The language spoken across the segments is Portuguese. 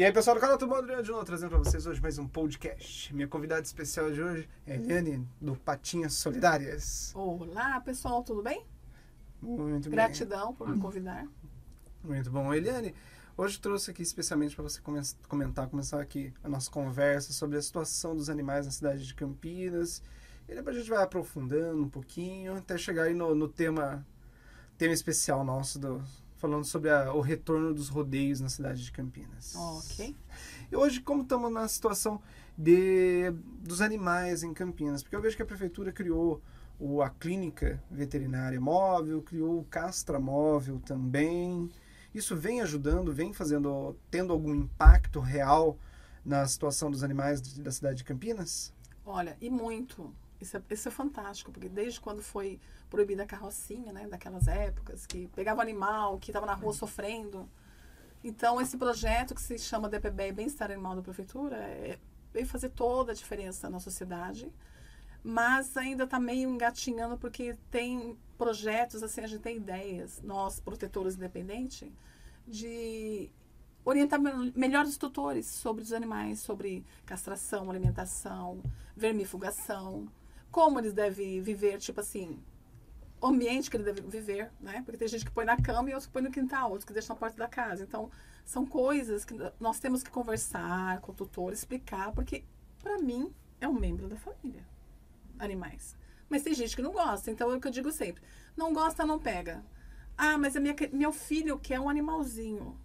E aí, pessoal do canal, tudo bom? Adriano de novo, trazendo para vocês hoje mais um podcast. Minha convidada especial de hoje é Eliane, do Patinhas Solidárias. Olá, pessoal, tudo bem? Muito Gratidão por me convidar. bem. Muito bom. Eliane, hoje trouxe aqui especialmente para você come- comentar, começar aqui a nossa conversa sobre a situação dos animais na cidade de Campinas. E depois a gente vai aprofundando um pouquinho, até chegar aí no, no tema, tema especial nosso, do, falando sobre a- o retorno dos rodeios na cidade de Campinas. Ok. E hoje, como estamos na situação de, dos animais em Campinas? Porque eu vejo que a prefeitura criou o, a clínica veterinária móvel, criou o castra móvel também. Isso vem ajudando, vem fazendo, tendo algum impacto real na situação dos animais de- da cidade de Campinas? Olha, e muito. Isso é, isso é fantástico, porque desde quando foi proibida a carrocinha, né? Daquelas épocas, que pegava animal, que estava na rua sofrendo. Então, esse projeto que se chama DPB, Bem-Estar Animal da Prefeitura, é, veio fazer toda a diferença na sociedade. Mas ainda está meio engatinhando, porque tem projetos, assim, a gente tem ideias, nós, protetores independentes, de orientar me- melhor os tutores sobre os animais, sobre castração, alimentação, vermifugação, como eles devem viver, tipo assim, o ambiente que ele deve viver, né? Porque tem gente que põe na cama e outros que põe no quintal, outros que deixam na porta da casa. Então, são coisas que nós temos que conversar com o tutor, explicar, porque para mim é um membro da família, animais. Mas tem gente que não gosta, então é o que eu digo sempre: não gosta, não pega. Ah, mas a minha, meu filho quer um animalzinho.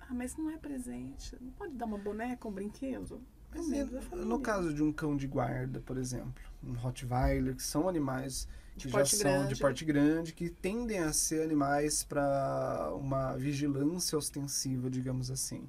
Ah, mas não é presente. Não pode dar uma boneca, um brinquedo? É um membro da família. no caso de um cão de guarda, por exemplo, um Rottweiler, que são animais que já são grande. de porte grande, que tendem a ser animais para uma vigilância ostensiva, digamos assim.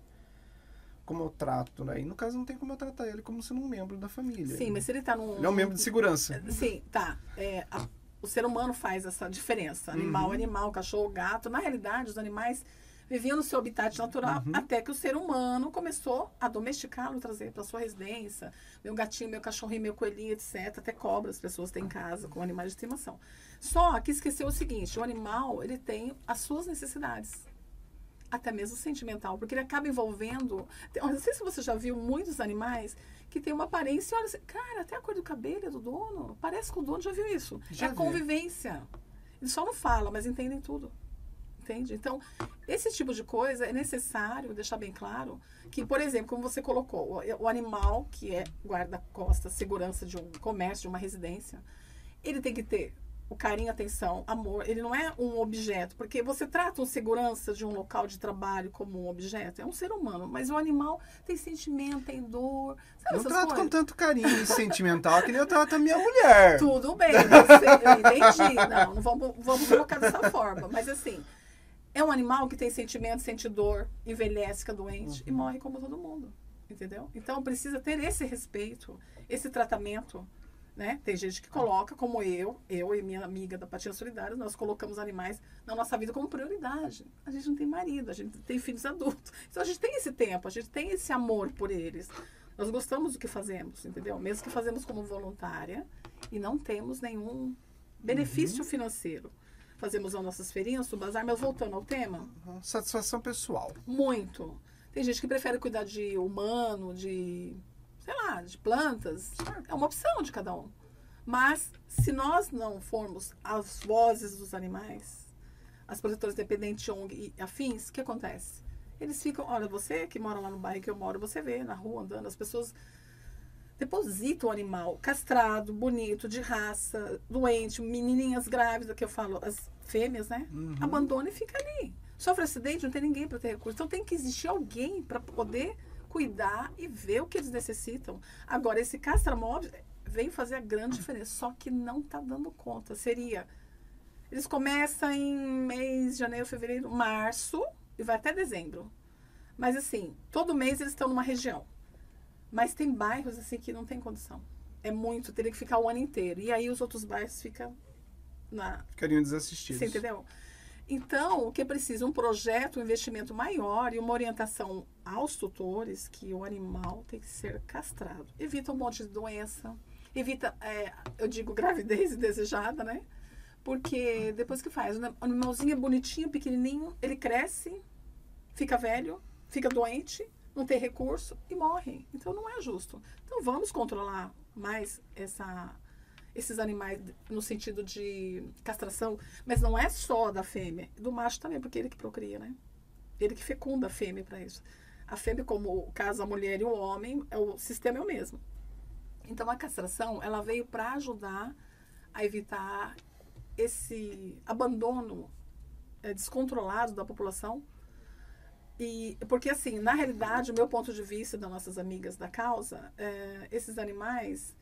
Como eu trato, né? E no caso não tem como eu tratar ele como sendo um membro da família. Sim, mas se ele tá num. Ele é um membro de segurança. Sim, tá. É, a- o ser humano faz essa diferença. Animal, Uhum. animal, cachorro, gato. Na realidade, os animais viviam no seu habitat natural Uhum. até que o ser humano começou a domesticá-lo, trazer para sua residência. Meu gatinho, meu cachorrinho, meu coelhinho, etc. Até cobra as pessoas têm em casa com animais de estimação. Só que esqueceu o seguinte: o animal ele tem as suas necessidades. Até mesmo sentimental, porque ele acaba envolvendo. Não sei se você já viu muitos animais que tem uma aparência, olha, assim, cara, até a cor do cabelo é do dono. Parece que o dono já viu isso. Já é a vi. convivência. Ele só não fala, mas entendem tudo. Entende? Então, esse tipo de coisa é necessário deixar bem claro que, por exemplo, como você colocou, o, o animal que é guarda-costa, segurança de um comércio, de uma residência, ele tem que ter o carinho, atenção, amor. Ele não é um objeto, porque você trata um segurança de um local de trabalho como um objeto, é um ser humano, mas o animal tem sentimento, tem dor, sabe Eu trato com coisas? tanto carinho sentimental que nem eu trato a minha mulher. Tudo bem, você, eu entendi. Não, não vamos, vamos colocar dessa forma. Mas assim, é um animal que tem sentimento, sente dor, envelhece, fica doente e morre como todo mundo. Entendeu? Então precisa ter esse respeito, esse tratamento. Né? Tem gente que coloca, como eu, eu e minha amiga da Patinha Solidária, nós colocamos animais na nossa vida como prioridade. A gente não tem marido, a gente tem filhos adultos. Então a gente tem esse tempo, a gente tem esse amor por eles. Nós gostamos do que fazemos, entendeu? Mesmo que fazemos como voluntária e não temos nenhum benefício financeiro. Fazemos as nossas feirinhas do bazar, mas voltando ao tema, Satisfação pessoal. muito. Tem gente que prefere cuidar de humano, de, sei lá, de plantas. É uma opção de cada um. Mas se nós não formos as vozes dos animais, as protetoras dependentes, ONG e afins, o que acontece? Eles ficam, olha, você que mora lá no bairro que eu moro, você vê na rua andando, as pessoas depositam o animal castrado, bonito, de raça, doente, menininhas grávidas, que eu falo, as fêmeas, né? Uhum. Abandona e fica ali. Sofre acidente, não tem ninguém para ter recurso. Então tem que existir alguém para poder cuidar e ver o que eles necessitam. Agora, esse castramóvel veio fazer a grande diferença, só que não está dando conta. Seria. Eles começam em mês, janeiro, fevereiro, março e vai até dezembro. Mas assim, todo mês eles estão numa região. Mas tem bairros assim que não tem condição. É muito, teria que ficar o ano inteiro. E aí os outros bairros ficam na, Ficariam desassistidos. você entendeu? Então, o que preciso? Um projeto, um investimento maior e uma orientação aos tutores que o animal tem que ser castrado. Evita um monte de doença, evita, é, eu digo, gravidez indesejada, né? Porque depois que faz, o animalzinho é bonitinho, pequenininho, ele cresce, fica velho, fica doente, não tem recurso e morrem. Então não é justo. Então vamos controlar mais essa, esses animais no sentido de castração, mas não é só da fêmea, do macho também, porque ele que procria, né? Ele que fecunda a fêmea para isso. A fêmea, como o caso a mulher e o homem, é o sistema é o mesmo. Então a castração, ela veio para ajudar a evitar esse abandono é, descontrolado da população. E, porque, assim, na realidade, o meu ponto de vista das nossas amigas da causa, é, esses animais,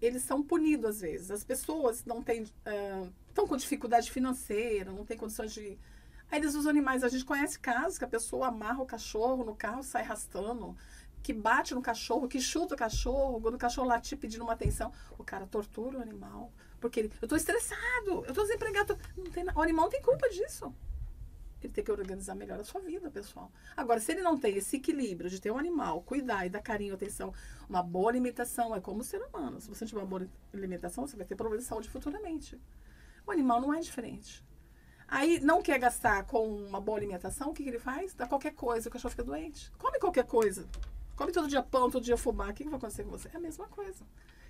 eles são punidos às vezes. As pessoas não têm, estão com dificuldade financeira, não têm condições de... Aí eles usam animais. A gente conhece casos que a pessoa amarra o cachorro no carro sai arrastando, que bate no cachorro, que chuta o cachorro, quando o cachorro latir pedindo uma atenção. O cara tortura o animal. Porque ele, eu estou estressado, eu estou desempregado. Não tem, o animal não tem culpa disso. Ele tem que organizar melhor a sua vida, pessoal. Agora, se ele não tem esse equilíbrio de ter um animal, cuidar e dar carinho, atenção, uma boa alimentação, é como o ser humano. Se você tiver uma boa alimentação, você vai ter problema de saúde futuramente. O animal não é diferente. Aí não quer gastar com uma boa alimentação, o que, que ele faz? Dá qualquer coisa, o cachorro fica doente. Come qualquer coisa. Come todo dia pão, todo dia fubá. O que, que vai acontecer com você? É a mesma coisa.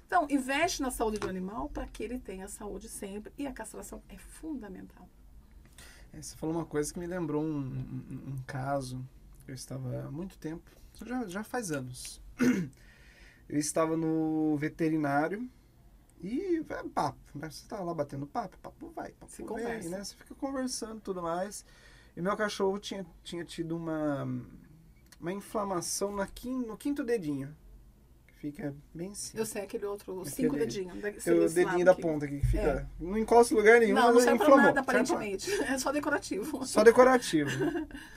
Então, investe na saúde do animal para que ele tenha saúde sempre. E a castração é fundamental. É, você falou uma coisa que me lembrou um, um, um caso. Eu estava há muito tempo, já, já faz anos. Eu estava no veterinário e é papo, né? Você tá lá batendo papo, papo vai, papo Se vem, conversa. né? Você fica conversando e tudo mais. E meu cachorro tinha, tinha tido uma, uma inflamação na quin, no quinto dedinho. Fica bem assim. Eu sei aquele outro, Aquele- cinco dedinhos. o dedinho da ponta aqui que fica. É. Não encosta em lugar nenhum, Não, não serve pra inflamou. nada, pra- aparentemente. É só decorativo. Só decorativo.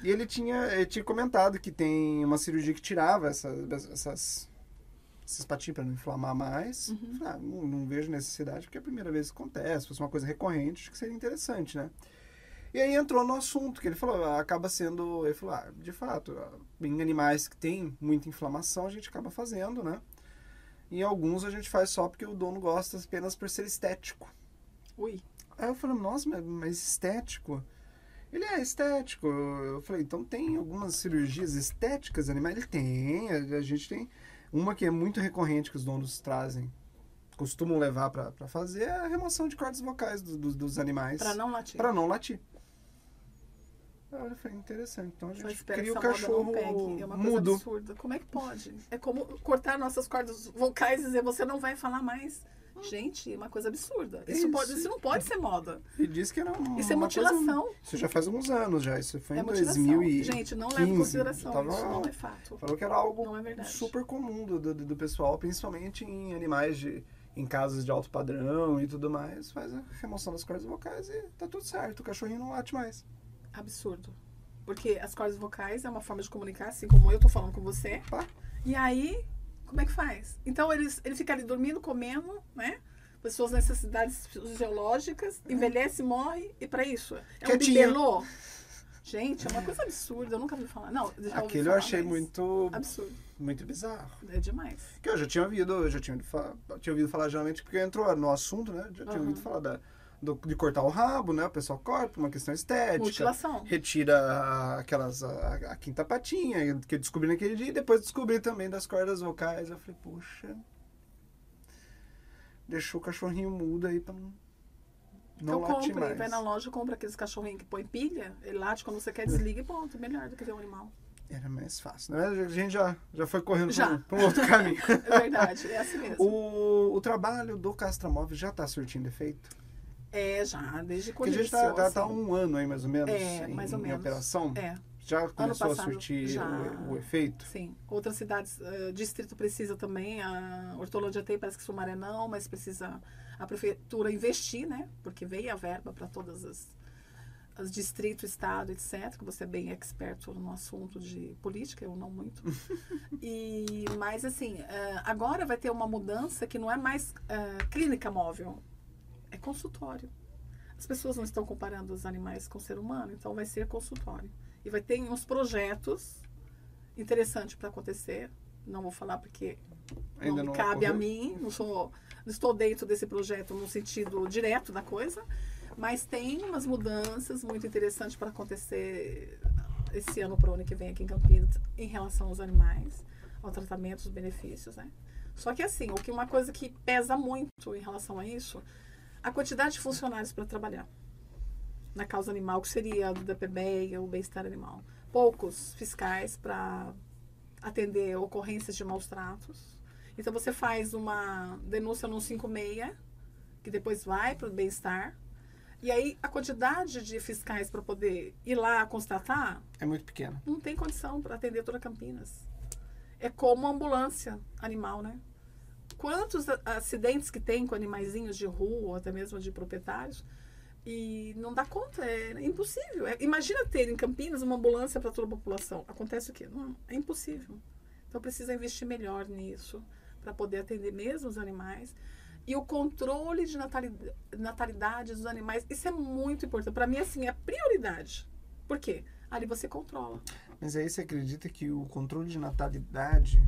e ele tinha, ele tinha comentado que tem uma cirurgia que tirava essa, essas, esses patinhos para não inflamar mais. Uhum. Ah, não, não vejo necessidade, porque é a primeira vez que acontece. Se fosse uma coisa recorrente, acho que seria interessante, né? E aí entrou no assunto, que ele falou, ah, acaba sendo. Ele falou, ah, de fato, ah, em animais que tem muita inflamação, a gente acaba fazendo, né? Em alguns a gente faz só porque o dono gosta apenas por ser estético. Ui. Aí eu falei, nossa, mas, estético? Ele é estético. Eu falei, então tem algumas cirurgias estéticas animais? Ele tem, a, gente tem. Uma que é muito recorrente que os donos trazem, costumam levar pra pra fazer, é a remoção de cordas vocais do- do- dos animais. Pra não latir. Pra não latir. Eu falei, interessante. Então a gente cria o cachorro pegue. É uma coisa mudo. absurda. Como é que pode? É como cortar nossas cordas vocais e dizer você não vai falar mais. Gente, é uma coisa absurda. Isso, Isso. Pode, isso não pode ser moda. E diz que era Isso é uma coisa- mutilação. isso já faz alguns anos já. Isso foi É em mutilação. 2015. Gente, não leva em consideração. Tava- Isso não é fato. Falou que era algo é super comum do, do, do pessoal, principalmente em animais de em casas de alto padrão e tudo mais, faz a remoção das cordas vocais e tá tudo certo, o cachorrinho não late mais. Absurdo. Porque as cordas vocais é uma forma de comunicar, assim como eu tô falando com você. Pá. E aí, como é que faz? Então, eles, ele fica ali dormindo, comendo, né? As suas necessidades fisiológicas, envelhece, morre, e pra isso. É um Quietinho. bibelô. Gente, é uma coisa absurda, eu nunca ouvi falar. Não, já ouvi Aquele eu falar, achei muito Absurdo. muito bizarro. É demais. Que eu já tinha ouvido, eu já tinha ouvido falar, tinha ouvido falar geralmente porque entrou no assunto, né? Já tinha Aham. ouvido falar da, do- de cortar o rabo, né? O pessoal corta por uma questão estética. Mutilação. retira aquelas a, a quinta patinha que eu descobri naquele dia e depois descobri também das cordas vocais. Eu falei, poxa, deixou o cachorrinho mudo aí pra não, latir compro, mais. vai na loja, compra aqueles cachorrinhos que põe pilha, ele late quando você quer, desliga e pronto. Melhor do que ter um animal. Era mais fácil, né? A gente já, já foi correndo pra um- um outro caminho. É verdade, é assim mesmo. o, o trabalho do castramóvel já tá surtindo efeito? É, já, desde quando Porque a gente tá, iniciou, tá, tá assim. um ano aí mais ou menos É, em, mais ou em menos. operação. É, Já começou a passado, surtir já. O, o efeito? sim. Outras cidades, eh, distrito precisa também, a Hortolândia tem, parece que Sumaré não, mas precisa a prefeitura investir, né? Porque veio a verba para todas as, as distrito, estado, etc. Que você é bem experto no assunto de política, eu não muito. e, mas assim, eh, agora vai ter uma mudança que não é mais eh, clínica móvel, é consultório. As pessoas não estão comparando os animais com o ser humano, então vai ser consultório. E vai ter uns projetos interessantes para acontecer. Não vou falar porque Ainda não, não cabe a ocorreu? mim, não, sou, não estou dentro desse projeto no sentido direto da coisa, mas tem umas mudanças muito interessantes para acontecer esse ano para o ano que vem aqui em Campinas em relação aos animais, ao tratamento, os benefícios, né? Só que assim, o que uma coisa que pesa muito em relação a isso, a quantidade de funcionários para trabalhar na causa animal, que seria do DPB, o bem-estar animal. Poucos fiscais para atender ocorrências de maus tratos. Então você faz uma denúncia no 56, que depois vai para o bem-estar. E aí a quantidade de fiscais para poder ir lá constatar é muito pequena. Não tem condição para atender toda Campinas. É como ambulância animal, né? Quantos acidentes que tem com animaizinhos de rua, ou até mesmo de proprietários, e não dá conta, é impossível. É, imagina ter em Campinas uma ambulância para toda a população. Acontece o quê? Não, é impossível. Então precisa investir melhor nisso para poder atender mesmo os animais. E o controle de natalidade, natalidade dos animais, isso é muito importante. Para mim, assim, é prioridade. Por quê? Ali você controla. Mas aí você acredita que o controle de natalidade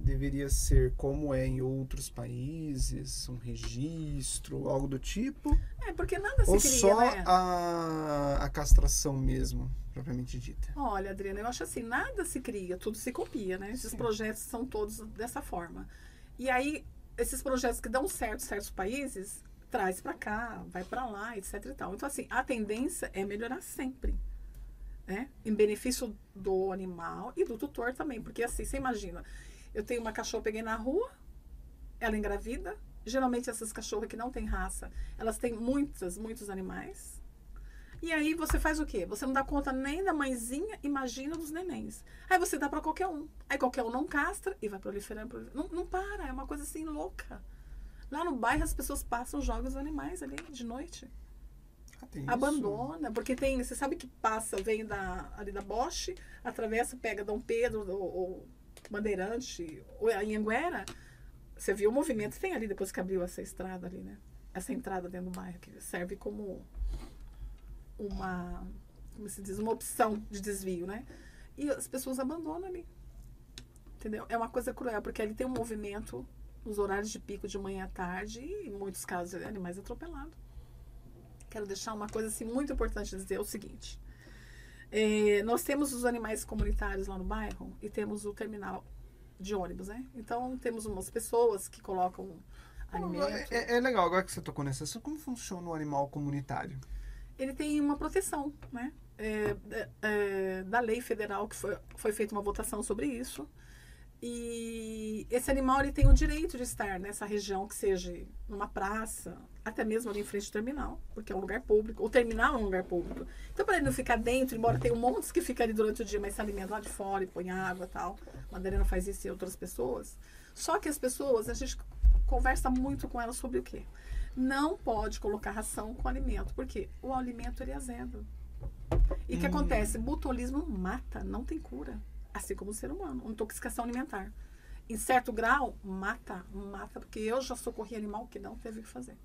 deveria ser como é em outros países, um registro, algo do tipo? É, porque nada se Ou cria, só né? a, a castração mesmo, propriamente dita? Olha, Adriana, eu acho assim, nada se cria, tudo se copia, né? Esses Sim. projetos são todos dessa forma. E aí, esses projetos que dão certo em certos países, traz para cá, vai para lá, etc e tal. Então, assim, a tendência é melhorar sempre. Né? Em benefício do animal e do tutor também. Porque assim, você imagina, eu tenho uma cachorra, peguei na rua, ela engravida. Geralmente essas cachorras que não têm raça, elas têm muitas, muitos animais. E aí você faz o quê? Você não dá conta nem da mãezinha, imagina dos nenéns. Aí você dá para qualquer um. Aí qualquer um não castra e vai proliferando. Não, não para, é uma coisa assim louca. Lá no bairro as pessoas passam jogos animais ali de noite. Ah, tem isso? Abandona, porque tem, você sabe que passa, vem da, ali da Bosch, atravessa, pega Dom Pedro ou, ou Bandeirante, ou a Anhanguera. Você viu o movimento tem ali depois que abriu essa estrada ali, né? Essa entrada dentro do bairro, que serve como uma, como se diz, uma opção de desvio, né? E as pessoas abandonam ali. Entendeu? É uma coisa cruel, porque ali tem um movimento nos horários de pico de manhã à tarde e, em muitos casos, é animais atropelados. Quero deixar uma coisa assim muito importante dizer é o seguinte. É, nós temos os animais comunitários lá no bairro e temos o terminal de ônibus, né? Então temos umas pessoas que colocam alimento. É, é legal, agora que você tocou nesse assunto, como funciona o animal comunitário? Ele tem uma proteção, né? É, é, é, da lei federal que foi, foi feita uma votação sobre isso. E esse animal ele tem o direito de estar nessa região, que seja numa praça, até mesmo ali em frente ao terminal, porque é um lugar público. O terminal é um lugar público. Então, para ele não ficar dentro, embora tenha um monte que fica ali durante o dia, mas se alimenta lá de fora e põe água e tal. A Madalena faz isso e outras pessoas. Só que as pessoas, a gente conversa muito com elas sobre o quê? Não pode colocar ração com alimento, porque o alimento ele é azedo. E o que Hum. acontece? Botulismo mata, não tem cura. Assim como o ser humano, uma intoxicação alimentar. Em certo grau, mata, mata, porque eu já socorri animal que não teve o que fazer.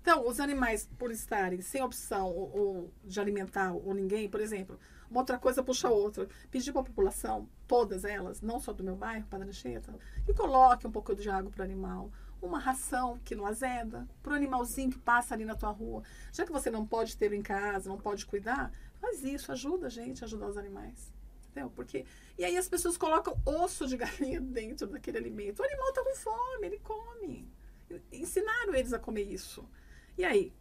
Então, os animais, por estarem sem opção ou, ou de alimentar ou ninguém, por exemplo, uma outra coisa puxa outra. Pedir para a população, todas elas, não só do meu bairro, Padre Anchieta, que coloque um pouco de água para o animal, uma ração que não azeda, para o animalzinho que passa ali na tua rua. Já que você não pode ter em casa, não pode cuidar, faz isso, ajuda a gente a ajudar os animais. Entendeu? Porque, e aí as pessoas colocam osso de galinha dentro daquele alimento. O animal está com fome, ele come. Ensinaram eles a comer isso. E aí?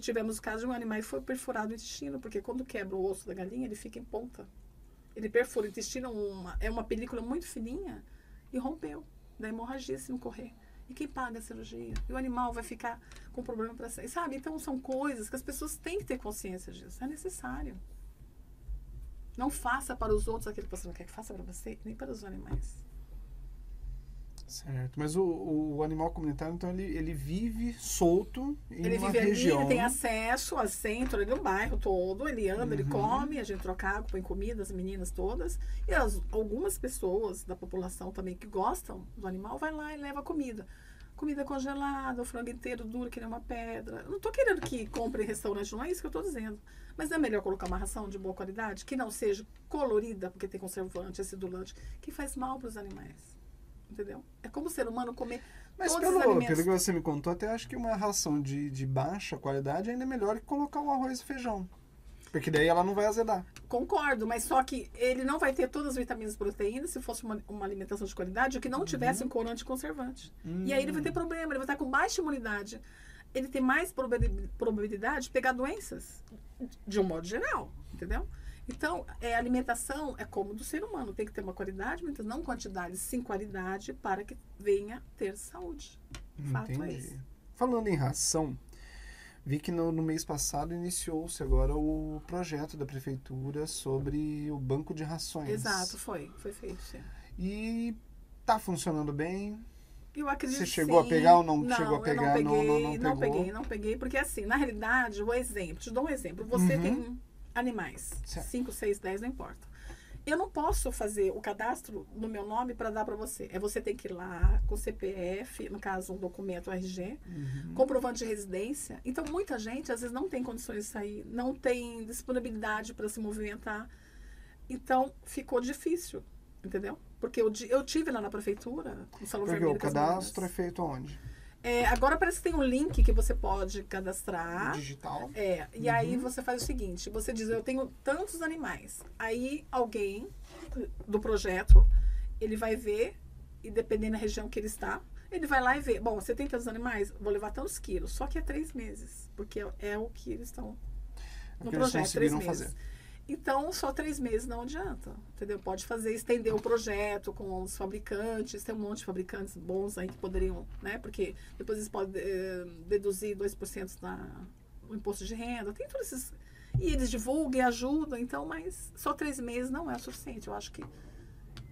Tivemos o caso de um animal que foi perfurado o intestino, porque quando quebra o osso da galinha, ele fica em ponta. Ele perfura o intestino, uma, é uma película muito fininha, e rompeu. Da hemorragia se não correr. E quem paga a cirurgia? E o animal vai ficar com problema para sair. Sabe? Então são coisas que as pessoas têm que ter consciência disso. É necessário. Não faça para os outros aquilo que você não quer que faça para você, nem para os animais. Certo. Mas o, o animal comunitário, então, ele, ele vive solto em Ele uma vive região. ali, ele tem acesso a centro ali no bairro todo, ele anda, ele Uhum. come, a gente troca água, põe comida, as meninas todas. E as- algumas pessoas da população também que gostam do animal, vai lá e leva comida. Comida congelada, o frango inteiro duro que nem uma pedra. Não tô querendo que compre em restaurante, não é isso que eu tô dizendo. Mas é melhor colocar uma ração de boa qualidade, que não seja colorida, porque tem conservante, acidulante, que faz mal para os animais. Entendeu? É como o ser humano comer Mas pelo, pelo que você me contou, até acho que uma ração de, de baixa qualidade ainda é melhor que colocar um arroz e feijão. Porque daí ela não vai azedar. Concordo, mas só que ele não vai ter todas as vitaminas e proteínas se fosse uma, uma alimentação de qualidade que não tivesse um corante conservante. E aí ele vai ter problema, ele vai estar com baixa imunidade. Ele tem mais probabil- probabilidade de pegar doenças, de um modo geral, entendeu? Então, é, a alimentação é como do ser humano, tem que ter uma qualidade, mas não quantidade, sim qualidade, para que venha ter saúde. Fato é Entendi. esse. Falando em ração, vi que no, no mês passado iniciou-se agora o projeto da prefeitura sobre o banco de rações. Exato, foi, foi feito. sim. E tá funcionando bem. Eu acredito Você chegou a sim. pegar ou não não chegou a pegar? Não Não- peguei, não- não pegou? peguei, não peguei, porque assim, na realidade, o exemplo, te dou um exemplo. Você Uhum. tem animais, Certo. 5, 6, 10, não importa. Eu não posso fazer o cadastro no meu nome para dar para você. É você tem que ir lá com CPF, no caso, um documento RG, Uhum. comprovante de residência. Então, muita gente às vezes não tem condições de sair, não tem disponibilidade para se movimentar. Então, ficou difícil, entendeu? Porque eu, eu tive lá na prefeitura, no Salão Porque Vermelho. o cadastro é feito onde? É, agora parece que tem um link que você pode cadastrar. Digital? É, e aí você faz o seguinte, você diz, eu tenho tantos animais. Aí alguém do projeto, ele vai ver, e dependendo da região que ele está, ele vai lá e vê, bom, você tem tantos animais, vou levar tantos quilos, só que é três meses, porque é, o que eles estão É no projeto, três meses. fazer. Então, só três meses não adianta, entendeu? Pode fazer, estender o projeto com os fabricantes, tem um monte de fabricantes bons aí que poderiam, né? Porque depois eles podem eh, deduzir 2% da, do imposto de renda, tem todos esses... E eles divulgam e ajudam, então, mas só três meses não é o suficiente, eu acho que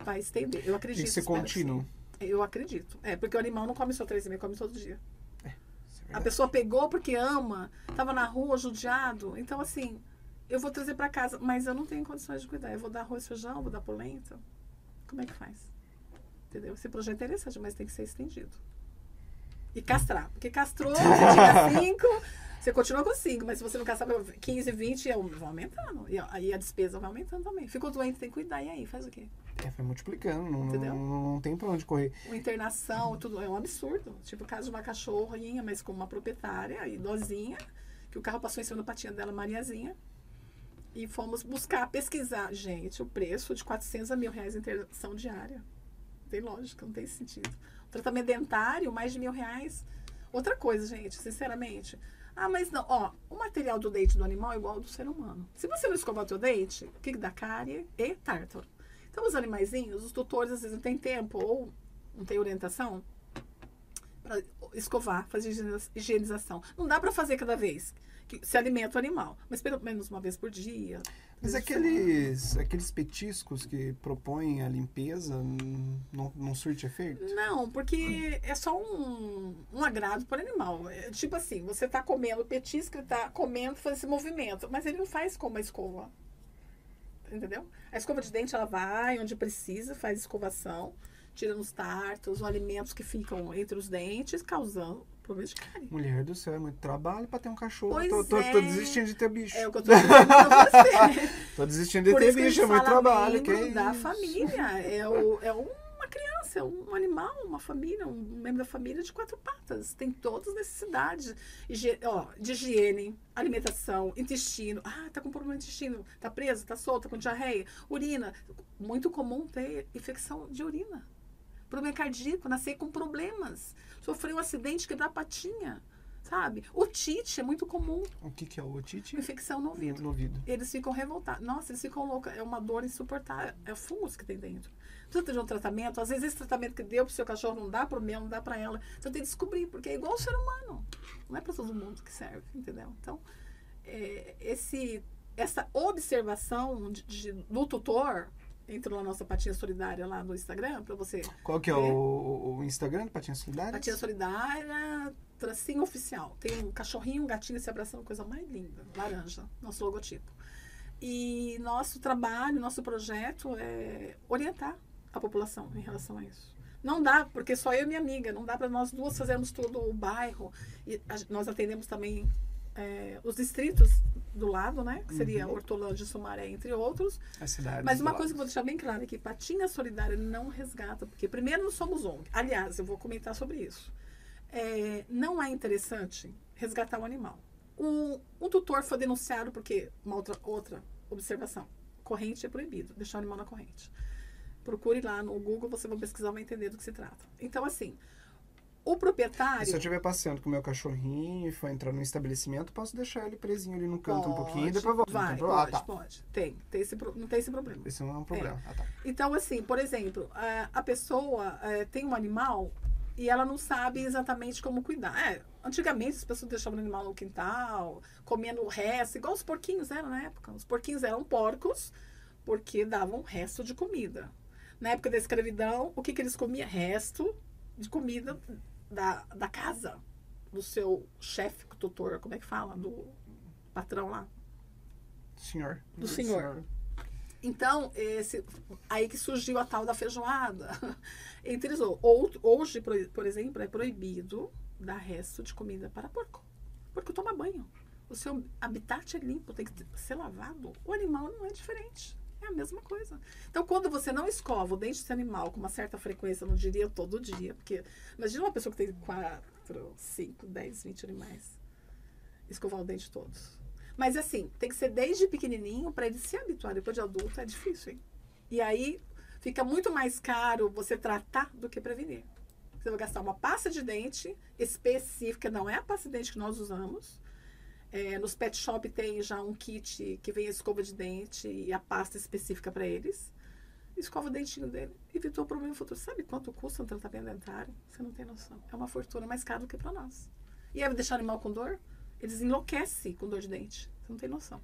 vai estender, eu acredito. Tem que ser contínuo. Eu acredito, é, porque o animal não come só três meses, come todo dia. Isso é A pessoa pegou porque ama, tava na rua judiado. Então, assim, eu vou trazer para casa, mas eu não tenho condições de cuidar. Eu vou dar arroz feijão, vou dar polenta. Como é que faz? Entendeu? Esse projeto é interessante, mas tem que ser estendido. E castrar. Porque castrou, você tinha cinco, você continua com cinco, mas se você não castrar 15, 20, eu vou aumentando. E aí a despesa vai aumentando também. Ficou doente, tem que cuidar. E aí, faz o quê? É, vai multiplicando, não, Entendeu? não, não tem pra onde correr. Uma internação, tudo é um absurdo. Tipo o caso de uma cachorrinha, mas com uma proprietária, idosinha, que o carro passou em cima da patinha dela, Mariazinha. E fomos buscar, pesquisar. Gente, o preço de 400 a mil reais em internação diária. Não tem lógica, não tem sentido. O tratamento dentário, mais de mil reais. Outra coisa, gente, sinceramente. Ah, mas não, ó, o material do dente do animal é igual ao do ser humano. Se você não escovar o teu dente, o que dá cárie e tártaro? Então, os animaizinhos, os tutores, às vezes não tem tempo ou não tem orientação para escovar, fazer higieniza- higienização. Não dá para fazer cada vez que se alimenta o animal, mas pelo menos uma vez por dia. Mas aqueles, aqueles petiscos que propõem a limpeza não, não surte efeito? Não, porque é só um, um agrado para o animal. É, tipo assim, você tá comendo o petisco, ele tá comendo, faz esse movimento, mas ele não faz como a escova. Entendeu? A escova de dente, ela vai onde precisa, faz escovação, tira os tartos, os alimentos que ficam entre os dentes, causando problemas de cárie. Mulher do céu, é muito trabalho pra ter um cachorro. Pois tô, tô, é. tô desistindo de ter bicho. É o que eu tô dizendo pra você. Tô desistindo de Por ter bicho, é muito trabalho. Que é da isso? família. É, o, é uma criança, é um animal, uma família, um membro da família de quatro patas. Tem todas as necessidades Higi- ó, de higiene, alimentação, intestino. Ah, tá com problema de intestino, tá preso, tá solto, tá com diarreia, urina. Muito comum ter infecção de urina. Problema cardíaco, nascer com problemas. Sofrer um acidente, quebrar a patinha. Sabe? Otite é muito comum. O que, que é o otite? Infecção no ouvido No ouvido. eles ficam revoltados. Nossa, eles ficam loucos. É uma dor insuportável. É o fungos que tem dentro. Precisa de um tratamento. Às vezes esse tratamento que deu pro seu cachorro não dá pro meu, não dá pra ela. Então tem que descobrir, porque é igual ao ser humano. Não é pra todo mundo que serve, entendeu? Então, é, esse, essa observação de, de- do tutor, entra na nossa Patinha Solidária lá no Instagram, pra você. Qual que é É. o, o Instagram do Patinha Solidária? Patinha Solidária, tracinho oficial. Tem um cachorrinho, um gatinho se abraçando, coisa mais linda. Laranja, nosso logotipo. E nosso trabalho, nosso projeto é orientar a população em relação a isso. Não dá, porque só eu e minha amiga, não dá para nós duas fazermos todo o bairro. E a- nós atendemos também é, os distritos do lado, né? Que seria Uhum. Hortolândia e Sumaré, entre outros. As cidades Mas uma lado. coisa que eu vou deixar bem clara aqui, Patinha Solidária não resgata, porque primeiro não somos ONG. Aliás, eu vou comentar sobre isso. É, não é interessante resgatar o animal. um, um tutor foi denunciado porque, uma outra, outra observação, corrente é proibido, deixar o animal na corrente. Procure lá no Google, você vai pesquisar, vai entender do que se trata. Então, assim, o proprietário. Se eu estiver passeando com o meu cachorrinho e for entrar no estabelecimento, posso deixar ele presinho ali no canto pode, um pouquinho e depois voltar. Vai, pode, ah, tá. pode. Tem, tem esse, não tem esse problema. Esse não é um problema. É. Ah, tá. Então, assim, por exemplo, a pessoa é, tem um animal e ela não sabe exatamente como cuidar. É, antigamente as pessoas deixavam o animal no quintal, comendo o resto, igual os porquinhos eram na época. Os porquinhos eram porcos porque davam resto de comida. Na época da escravidão, o que, que eles comiam? Resto de comida da, da casa, do seu chefe, tutor, como é que fala? Do patrão lá. Senhor. Do, senhor. senhor. Então, esse, aí que surgiu a tal da feijoada. Entre eles, hoje, por exemplo, é proibido dar resto de comida para porco. Porco toma banho. O seu habitat é limpo, tem que ser lavado. O animal não é diferente. É a mesma coisa. Então, quando você não escova o dente desse animal com uma certa frequência, não diria todo dia, porque imagina uma pessoa que tem 4, 5, 10, 20 animais. Escovar o dente todos. Mas assim, tem que ser desde pequenininho para ele se habituar. Depois de adulto é difícil, hein? E aí fica muito mais caro você tratar do que prevenir. Você vai gastar uma pasta de dente específica, não é a pasta de dente que nós usamos, é, nos pet shop tem já um kit que vem a escova de dente e a pasta específica para eles. Escova o dentinho dele, evitou o problema futuro. Sabe quanto custa um tratamento dentário? Você não tem noção. É uma fortuna mais cara do que para nós. E aí deixar o animal com dor? Eles enlouquecem com dor de dente. Você não tem noção.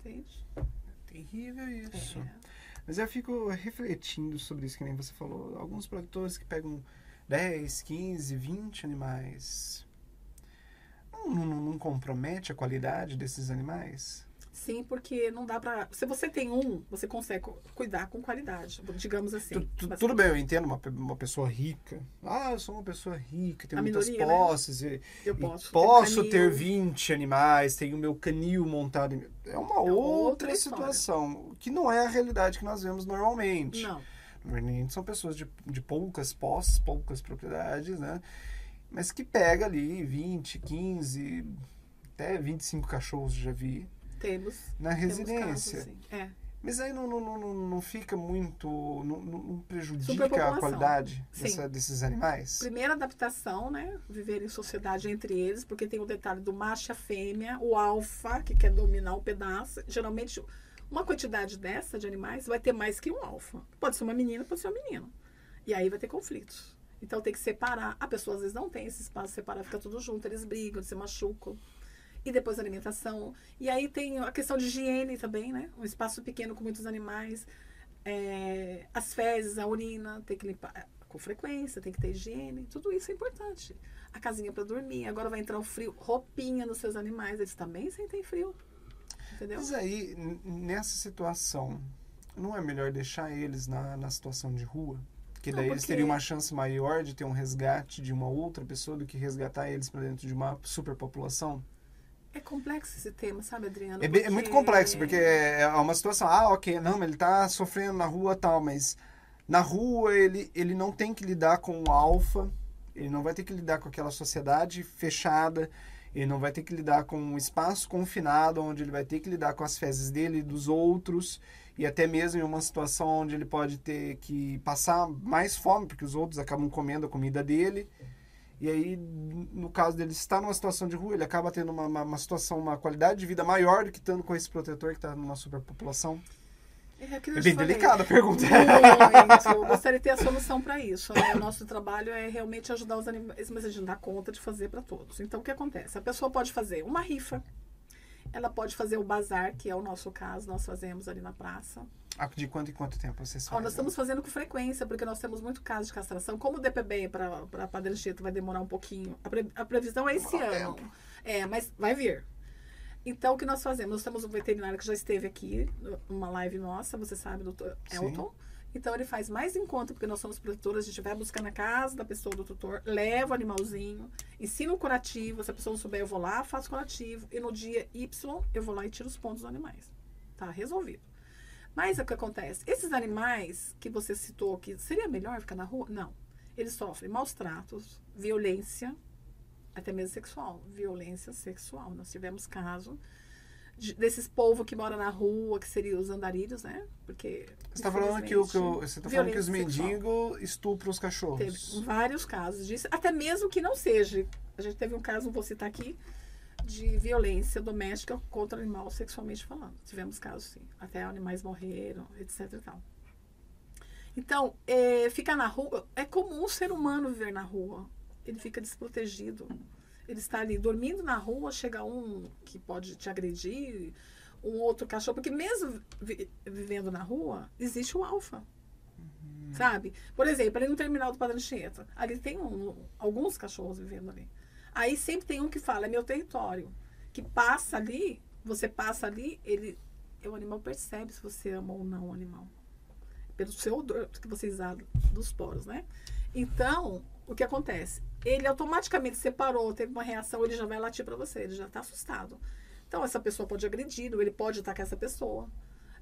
Entende? É terrível isso. É. Mas eu fico refletindo sobre isso que nem você falou. Alguns produtores que pegam 10, 15, 20 animais não, não, não compromete a qualidade desses animais? Sim, porque não dá para. Se você tem um, você consegue cuidar com qualidade, digamos assim. Tu, tu, tudo bem, eu entendo uma, uma pessoa rica. Ah, eu sou uma pessoa rica, tenho muitas minoria, né? posses. Né? E, eu posso. E posso ter 20 animais, tenho o meu canil montado. É uma é outra, outra situação, que não é a realidade que nós vemos normalmente. Não. Normalmente são pessoas de, de poucas posses, poucas propriedades, né? Mas que pega ali 20, 15, até 25 cachorros, já vi. Temos. Na residência. Temos casos, é. Mas aí não, não, não, não fica muito. Não, não prejudica a qualidade dessa, desses animais? Primeira adaptação, né? Viver em sociedade entre eles, porque tem o detalhe do macho e a fêmea, o alfa, que quer dominar o pedaço. Geralmente, uma quantidade dessa de animais vai ter mais que um alfa. Pode ser uma menina, pode ser um menino. E aí vai ter conflitos. Então tem que separar. A pessoa às vezes não tem esse espaço separar, fica tudo junto, eles brigam, se machucam. E depois a alimentação. E aí tem a questão de higiene também, né? Um espaço pequeno com muitos animais. É, as fezes, a urina, tem que limpar é, com frequência, tem que ter higiene. Tudo isso é importante. A casinha para dormir. Agora vai entrar o frio. Roupinha nos seus animais. Eles também sentem frio. Entendeu? Mas aí, nessa situação, não é melhor deixar eles na, na situação de rua? Porque daí porque... eles teriam uma chance maior de ter um resgate de uma outra pessoa do que resgatar eles para dentro de uma superpopulação? É complexo esse tema, sabe, Adriano? É, porque... é, muito complexo, porque é uma situação, ah, ok, não, mas ele está sofrendo na rua tal, mas na rua ele, ele não tem que lidar com o alfa, ele não vai ter que lidar com aquela sociedade fechada, ele não vai ter que lidar com um espaço confinado, onde ele vai ter que lidar com as fezes dele e dos outros e até mesmo em uma situação onde ele pode ter que passar mais fome, porque os outros acabam comendo a comida dele. E aí, no caso dele estar numa situação de rua, ele acaba tendo uma, uma, uma situação, uma qualidade de vida maior do que estando com esse protetor que está numa superpopulação. É, é bem delicada a pergunta. Muito. Eu gostaria de ter a solução para isso. Né? O nosso trabalho é realmente ajudar os animais, mas a gente não dá conta de fazer para todos. Então, o que acontece? A pessoa pode fazer uma rifa ela pode fazer o bazar, que é o nosso caso, nós fazemos ali na praça. Ah, de quanto em quanto tempo vocês fazem? Nós estamos fazendo com frequência, porque nós temos muito caso de castração. Como o DPB para Padre Anchieta vai demorar um pouquinho, a, pre, a previsão é esse ano. Tempo. É, mas vai vir. Então, o que nós fazemos? Nós temos um veterinário que já esteve aqui, numa live nossa, você sabe, doutor Elton. Sim. Então ele faz mais em conta, porque nós somos produtoras, a gente vai buscar na casa da pessoa, do tutor, leva o animalzinho, ensina o curativo, se a pessoa não souber, eu vou lá, faço curativo, e no dia Y eu vou lá e tiro os pontos dos animais. Tá resolvido. Mas o que acontece? Esses animais que você citou que seria melhor ficar na rua? Não. Eles sofrem maus tratos, violência, até mesmo sexual, violência sexual. Nós tivemos caso desses povos que moram na rua, que seriam os andarilhos, né? Porque Você está falando que, o, que o- você tá falando que os mendigos estupram os cachorros. Teve vários casos disso, até mesmo que não seja. A gente teve um caso, vou citar aqui, de violência doméstica contra animal sexualmente falando. Tivemos casos, sim. Até animais morreram, etc e tal. Então, é, ficar na rua, é comum o ser humano viver na rua. Ele fica desprotegido. Ele está ali dormindo na rua, chega um que pode te agredir, um outro cachorro, porque mesmo vi- vivendo na rua, existe o alfa. Sabe? Por exemplo, ali no terminal do Padre Anchieta, ali tem um- alguns cachorros vivendo ali. Aí sempre tem um que fala, é meu território. Que passa ali, você passa ali, ele. O animal percebe se você ama ou não o animal. Pelo seu odor que você exala dos poros, né? Então, o que acontece? Ele automaticamente separou, teve uma reação, ele já vai latir para você, ele já está assustado. Então, essa pessoa pode agredir, ou ele pode atacar essa pessoa.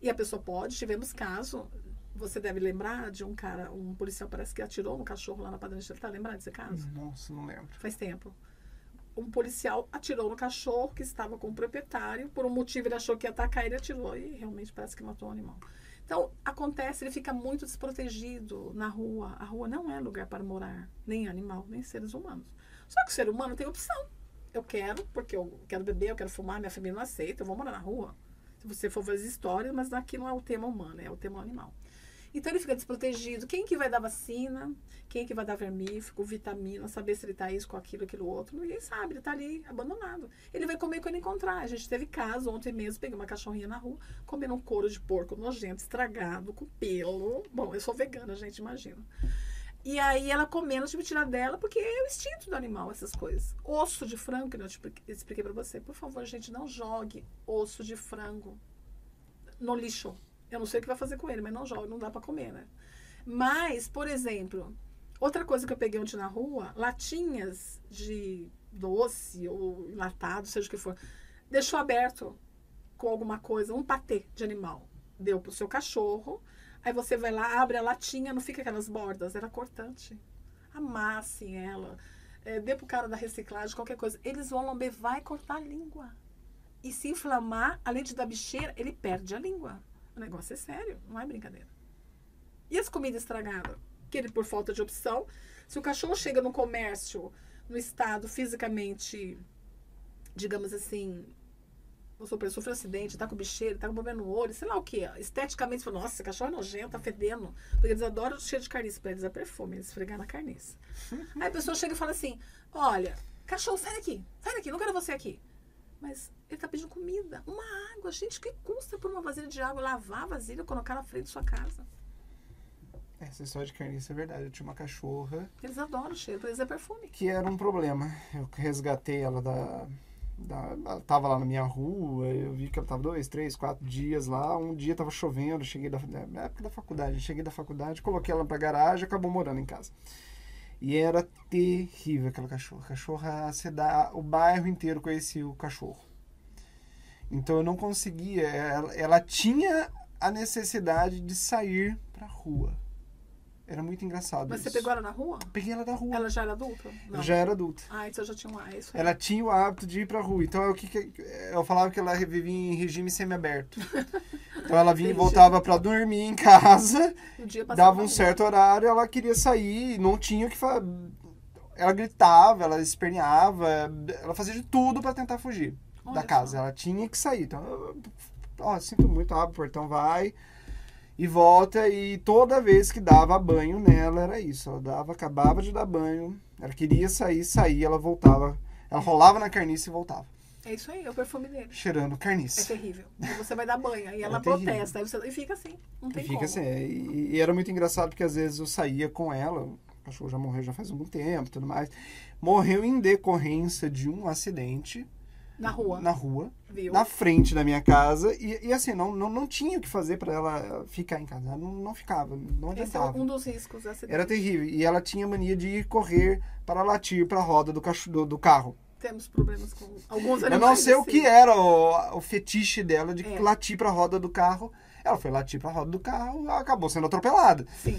E a pessoa pode, tivemos caso, você deve lembrar de um cara, um policial parece que atirou no cachorro lá na Anchieta. Tá lembrado desse caso? Nossa, não lembro. faz tempo. Um policial atirou no cachorro que estava com o proprietário. Por um motivo ele achou que ia atacar, ele atirou e realmente parece que matou o animal. Então, acontece, ele fica muito desprotegido na rua. A rua não é lugar para morar, nem animal, nem seres humanos. Só que o ser humano tem opção. Eu quero, porque eu quero beber, eu quero fumar, minha família não aceita, eu vou morar na rua. Se você for fazer histórias, mas aqui não é o tema humano, é o tema animal. Então ele fica desprotegido. Quem que vai dar vacina? Quem que vai dar vermífugo, vitamina, saber se ele tá isso com aquilo, aquilo outro? Ninguém sabe, ele tá ali abandonado. Ele vai comer quando encontrar. A gente teve caso ontem mesmo, peguei uma cachorrinha na rua, comendo um couro de porco nojento, estragado, com pelo. Bom, eu sou vegana, gente, imagina. E aí ela comendo, eu tive que tirar dela, porque é o instinto do animal, essas coisas. Osso de frango, que eu te expliquei- pra você. Por favor, gente, não jogue osso de frango no lixo. Eu não sei o que vai fazer com ele, mas não joga, não dá pra comer, né? Mas, por exemplo, outra coisa que eu peguei ontem na rua, latinhas de doce ou enlatado, seja o que for, deixou aberto com alguma coisa, um patê de animal. Deu pro seu cachorro, aí você vai lá, abre a latinha, não fica aquelas bordas, era cortante. Amassem ela, é, dê pro cara da reciclagem, qualquer coisa. Eles vão lamber, vai cortar a língua. E se inflamar, além de dar bicheira, ele perde a língua. O negócio é sério, não é brincadeira. E as comidas estragadas? Que ele, por falta de opção, se o cachorro chega no comércio, no estado fisicamente, digamos assim, supor, sofreu um acidente, tá com bicheiro, tá com problema no olho, sei lá o que. Esteticamente, fala, nossa, cachorro é nojento, tá fedendo. Porque eles adoram o cheiro de carniça, pra eles é perfume, eles esfregar na carniça. Aí a pessoa chega e fala assim: olha, cachorro, sai daqui, sai daqui, não quero você aqui. Mas ele tá pedindo comida, uma água. Gente, que custa por uma vasilha de água lavar a vasilha e colocar na frente da sua casa? Essa história de carniça é verdade. Eu tinha uma cachorra Eles adoram o cheiro, eles é perfume. que era um problema. Eu resgatei ela da. da ela tava lá na minha rua, eu vi que ela tava dois, três, quatro dias lá. Um dia tava chovendo, cheguei da, na época da faculdade. Cheguei da faculdade, coloquei ela pra garagem e acabou morando em casa. E era terrível aquela cachorra. Cachorra, o bairro inteiro conhecia o cachorro. Então eu não conseguia. Ela, ela tinha a necessidade de sair pra rua. Era muito engraçado. Mas você isso. pegou ela na rua? Peguei ela da rua. Ela já era adulta? Ela já era adulta. Ah, então já tinha um. Ah, isso aí. Ela tinha o hábito de ir pra rua. Então, é o que, que eu falava que ela vivia em regime semiaberto. Então, ela vinha e voltava pra dormir em casa, Um dia dava um certo horário, ela queria sair, não tinha o que fazer. Ela gritava, ela esperneava, ela fazia de tudo pra tentar fugir Olha da casa. só. Ela tinha que sair. Então, eu- ó, sinto muito, abre o portão, vai e volta. E toda vez que dava banho nela, era isso. Ela dava, acabava de dar banho, ela queria sair, saía, ela voltava. Ela rolava na carniça e voltava, É isso aí, é o perfume dele. cheirando É carniça. terrível. Aí você vai dar banho, aí ela É protesta, aí você... e fica assim. Não E tem fica como. assim, é, e, e era muito engraçado porque às vezes eu saía com ela, o cachorro já morreu já faz algum tempo e tudo mais. Morreu em decorrência de um acidente Na rua, na rua, viu? na frente da minha casa. E, e assim, não, não, não tinha o que fazer pra ela ficar em casa. Ela não, não ficava, não Esse é adiantava. um dos riscos da acidente. Era terrível. E ela tinha mania de ir correr para latir para a roda do, cacho, do, do carro. Temos problemas com alguns Eu animais. não sei o assim. que era o, o fetiche dela de É. latir para a roda do carro. Ela foi latir para a roda do carro acabou sendo atropelada. Sim.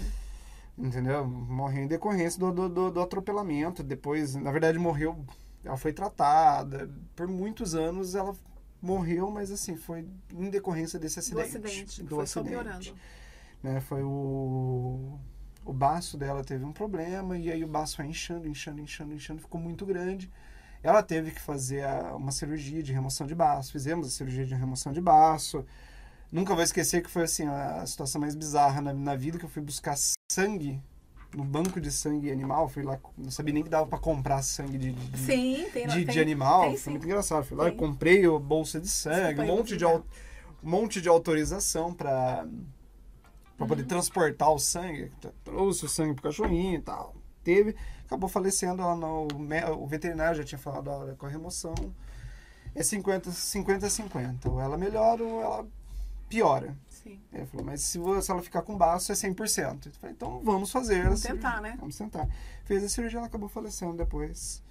Entendeu? Morreu em decorrência do, do, do, do atropelamento. Depois, na verdade, morreu ela foi tratada. Por muitos anos ela morreu, mas assim, foi em decorrência desse acidente. Do acidente. Do foi só acidente. piorando. Né? Foi o. O baço dela teve um problema e aí o baço foi inchando, inchando, inchando, inchando, ficou muito grande. Ela teve que fazer a- uma cirurgia de remoção de baço. Fizemos a cirurgia de remoção de baço. Nunca vou esquecer que foi assim a situação mais bizarra na, na vida que eu fui buscar sangue no banco de sangue animal. Fui lá, não sabia nem que dava para comprar sangue de, de, Sim, tem, de, tem, de animal. tem, foi muito engraçado. Fui lá e comprei a bolsa de sangue, um monte de, um monte de autorização para para Uhum. poder transportar o sangue. Trouxe o sangue pro cachorrinho e tal. Teve, acabou falecendo lá no o veterinário já tinha falado olha, com a remoção. É 50 50 50. Ou ela melhora ou ela piora. Sim. Ele falou, mas se, se ela ficar com baço é 100%. Eu falei, então vamos fazer. Vamos tentar, né? Vamos tentar. Fez a cirurgia, ela acabou falecendo depois,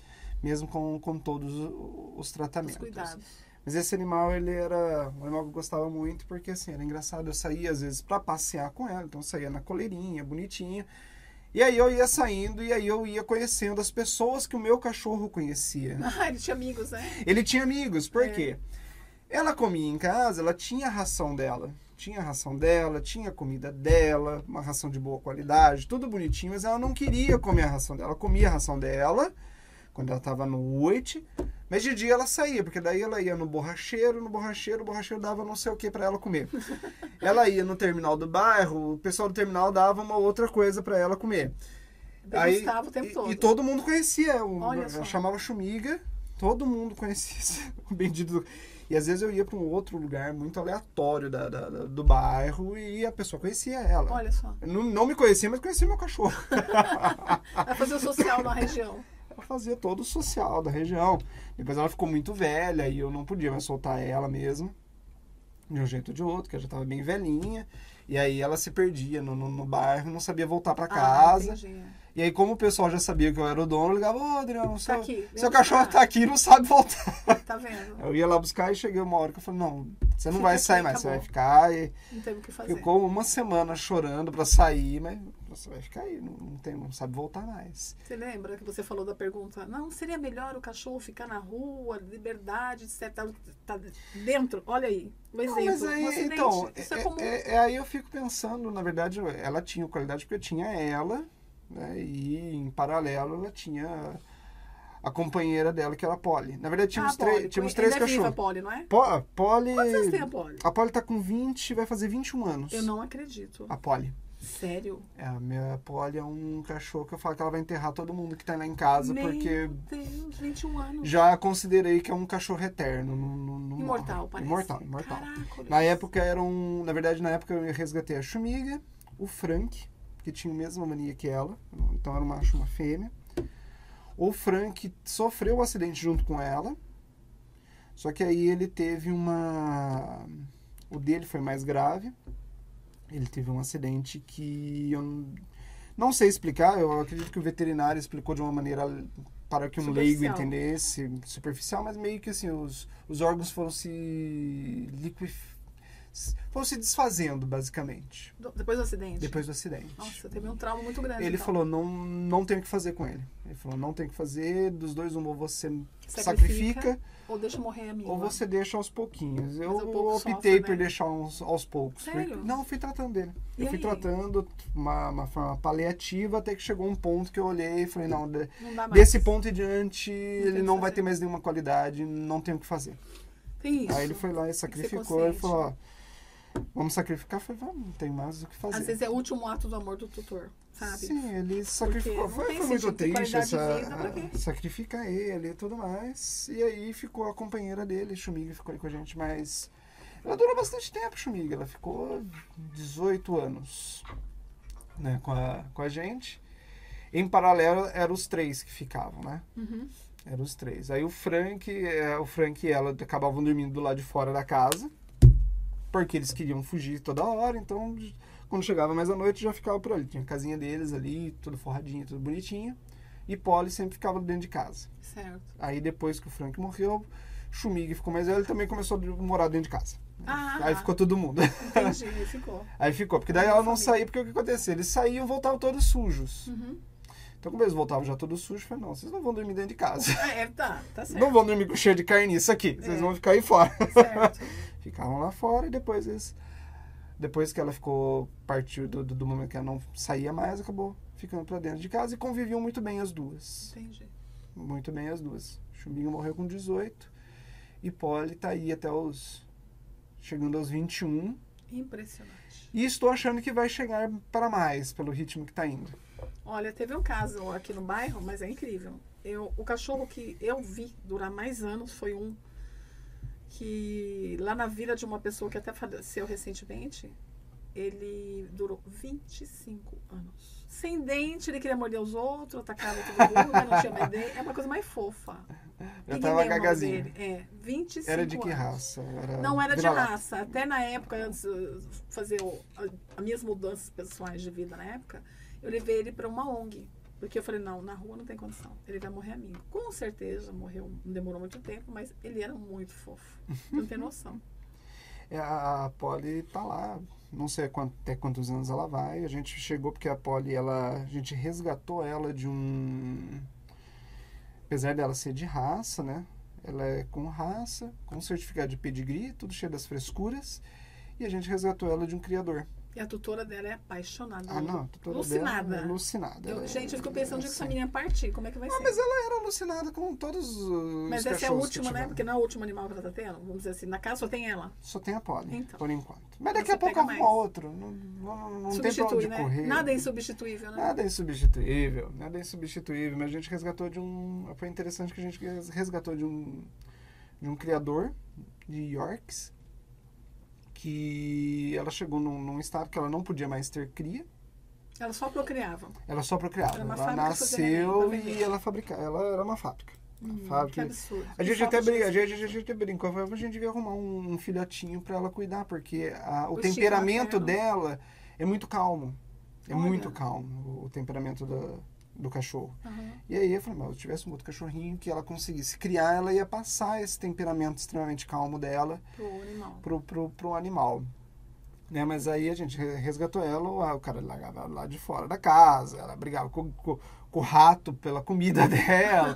mesmo com, com todos os Os tratamentos. cuidados. Mas esse animal, ele era um animal que eu gostava muito, porque assim, era engraçado. Eu saía às vezes para passear com ela, então eu saía na coleirinha, bonitinha. E aí eu ia saindo e aí eu ia conhecendo as pessoas que o meu cachorro conhecia. Ah, ele tinha amigos, né? Ele tinha amigos, por É. quê? Ela comia em casa, ela tinha a ração dela. Tinha a ração dela, tinha a comida dela, uma ração de boa qualidade, tudo bonitinho, mas ela não queria comer a ração dela. Ela comia a ração dela quando ela estava à noite, mas de dia ela saía, porque daí ela ia no borracheiro, no borracheiro, o borracheiro dava não sei o que para ela comer. ela ia no terminal do bairro, o pessoal do terminal dava uma outra coisa para ela comer. Degustava o tempo e, todo. e todo mundo conhecia. O, chamava Chumiga, todo mundo conhecia o bendito. do- E às vezes eu ia para um outro lugar muito aleatório da, da- da- do bairro e a pessoa conhecia ela. Olha só. Não, não me conhecia, mas conhecia meu cachorro. Vai fazer o social na região. ela fazia todo o social da região. Depois ela ficou muito velha e eu não podia mais soltar ela mesmo. De um jeito ou de outro, que ela já estava bem velhinha. E aí ela se perdia no, no, no bairro, não sabia voltar para Ah, casa. entendi. E aí, como o pessoal já sabia que eu era o dono, eu ligava, ô Adriano, Tá seu, aqui. seu cachorro tá aqui e não sabe voltar. Tá vendo? Eu ia lá buscar e cheguei uma hora que eu falei, não, você não Fica vai aqui, sair mais, você acabou. vai ficar. E Não teve o que fazer. ficou uma semana chorando pra sair, mas você vai ficar aí, não, não, tem, não sabe voltar mais. Você lembra que você falou da pergunta? Não, seria melhor o cachorro ficar na rua, liberdade, etc. Tá, tá dentro? Olha aí, Não, exemplo. mas aí, um acidente. então, é, é- é- é aí eu fico pensando, na verdade, ela tinha qualidade porque tinha ela, né, e em paralelo ela tinha a companheira dela, que era a Polly. Na verdade, tínhamos, Ah, três- Polly, tínhamos três é viva a cachorros. Polly, não é? Po- a Polly... Quantos anos tem a Polly? A Polly tá com 20, vai fazer 21 anos. Eu não acredito. A Polly. Sério? É, a minha Polly é um cachorro que eu falo que ela vai enterrar todo mundo que tá lá em casa, Meu porque Deus, 21 anos. já considerei que é um cachorro eterno. Não, não, não Imortal, morre. parece. Imortal, imortal. Caracoles. Na época eram. Na verdade, na época eu resgatei a Chumiga, o Frank, que tinha a mesma mania que ela. Então era um macho e uma fêmea. O Frank sofreu o acidente junto com ela. Só que aí ele teve uma. O dele foi mais grave. Ele teve um acidente que eu não- não sei explicar. Eu acredito que o veterinário explicou de uma maneira para que um leigo entendesse, superficial, mas meio que assim, os, os órgãos foram se liquef... foram se desfazendo, basicamente, Depois do acidente? depois do acidente. Nossa, teve um trauma muito grande. Ele então. falou, não, não tem o que fazer com ele. Ele falou, não tem o que fazer, dos dois, um ou você Sacrifica, sacrifica, Ou deixa morrer a minha. ou você deixa aos pouquinhos. Eu pouco optei sofre, por né? deixar uns, aos poucos. Sério? porque- não, eu fui tratando dele. E eu fui aí? tratando uma, uma forma paliativa até que chegou um ponto que eu olhei e falei, não, de- Não desse ponto em diante ele o que não vai fazer. ter mais nenhuma qualidade, não tem o que fazer. Isso. Aí ele foi lá e sacrificou e falou, ó, vamos sacrificar? Eu falei, vamos, não tem mais o que fazer. Às vezes é o último ato do amor do tutor, sabe? Sim, ele sacrificou. Foi, foi muito triste essa, vida, sacrificar ele e tudo mais. E aí ficou a companheira dele, Chumiga, ficou aí com a gente, mas ela durou bastante tempo, Chumiga. Ela ficou 18 anos né, com, a, com a gente. Em paralelo, eram os três que ficavam, né? Uhum. Eram os três. Aí o Frank, é, o Frank e ela acabavam dormindo do lado de fora da casa, porque eles queriam fugir toda hora, então quando chegava mais à noite já ficava por ali. Tinha a casinha deles ali, tudo forradinho, tudo bonitinho. E Polly sempre ficava dentro de casa. Certo. Aí depois que o Frank morreu, Schumig ficou mais velho, ele também começou a morar dentro de casa. Ah, Aí ficou todo mundo. entendi, ficou. Aí ficou, porque daí Aí ela não saía, porque o que acontecia? Eles saíam e voltavam todos sujos. Uhum. Então, como eles voltavam já todos sujos, eu falei, não, vocês não vão dormir dentro de casa. É, tá, tá certo. Não vão dormir com cheiro de carniça aqui. Vocês É. vão ficar aí fora. Certo. Ficavam lá fora e depois eles. Depois que ela ficou. Partiu do, do, do momento que ela não saía mais, acabou ficando pra dentro de casa e conviviam muito bem as duas. Entendi. Muito bem as duas. Chumbinho morreu com 18 e Polly tá aí até os. chegando aos 21. Impressionante. E estou achando que vai chegar para mais, pelo ritmo que tá indo. Olha, teve um caso aqui no bairro, mas é incrível. Eu, o cachorro que eu vi durar mais anos foi um que lá na vila de uma pessoa que até faleceu recentemente, ele durou 25 anos. Sem dente, ele queria morder os outros, atacava todo mundo, não tinha mais dente. É uma coisa mais fofa. Já Ninguém tava gagazinho. dele. É, 25 Era de que raça? Era Não era de raça. Até na época, antes de fazer as minhas mudanças pessoais de vida na época, eu levei ele para uma ONG. Porque eu falei, não, na rua não tem condição. Ele vai morrer amigo. Com certeza, morreu, não demorou muito tempo, mas ele era muito fofo. Não tem noção. É, a a Polly tá lá, não sei quant- até quantos anos ela vai. A gente chegou porque a Polly, ela, a gente resgatou ela de um. Apesar dela ser de raça, né? Ela é com raça, com certificado de pedigree, tudo cheio das frescuras. E a gente resgatou ela de um criador. E a tutora dela é apaixonada. Ah, não, a tutora Alucinada. dela é alucinada. Eu- é- gente, eu fico pensando que essa menina partir, como é que vai Ah, ser? mas ela era alucinada com todos os Mas essa é a última, né? Porque não é o último animal que ela tá tendo. Vamos dizer assim, na casa só tem ela. Só tem a Polly, Então. por enquanto. Mas daqui a pouco arruma mais. outro. Não, não, não tem pra onde né? correr. Nada é insubstituível, né? Nada é insubstituível, nada é insubstituível, mas a gente resgatou de um. Foi interessante que a gente resgatou de um, de um criador de Yorks, que ela chegou num, num estado que ela não podia mais ter cria, Ela só procriava. ela só procriava. Era uma Ela nasceu e ela fabricava, ela era uma fábrica. Uma Hum, que absurdo. A gente, até brinca, a, gente, a gente até brincou, a gente devia arrumar um, um filhotinho pra ela cuidar, porque a- o, O temperamento dela é muito calmo. É Olha. muito calmo o, o temperamento da- do cachorro. Aham. E aí eu falei, mas se eu tivesse um outro cachorrinho que ela conseguisse criar, ela ia passar esse temperamento extremamente calmo dela Pro animal. pro, pro, pro animal. Né? Mas aí a gente re- resgatou ela, o- o cara largava lá de fora da casa, ela brigava com, com, com o rato pela comida dela.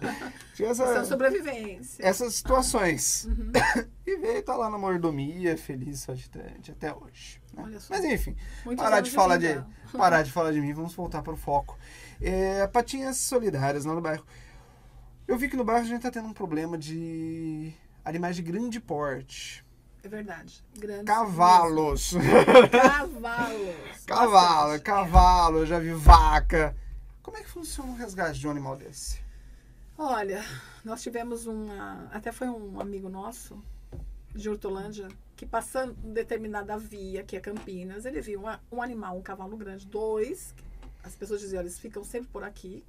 Tinha essa, de sobrevivência. essas situações. Uhum. E veio, tá lá na mordomia, feliz, saltitante, até hoje. né? Mas enfim, Muitos parar de falar de, parar de falar de mim, vamos voltar para o foco. É, patinhas solidárias lá no bairro. Eu vi que no bairro a gente tá tendo um problema de animais de grande porte. É verdade. Grandes. Cavalos. Cavalos. cavalo, Bastante. cavalo, eu já vi vaca. Como é que funciona o resgate de um animal desse? Olha, nós tivemos uma. Até foi um amigo nosso, de Hortolândia, que passando determinada via, que é Campinas, ele viu uma- um animal, um cavalo grande, dois. As pessoas diziam, eles ficam sempre por aqui.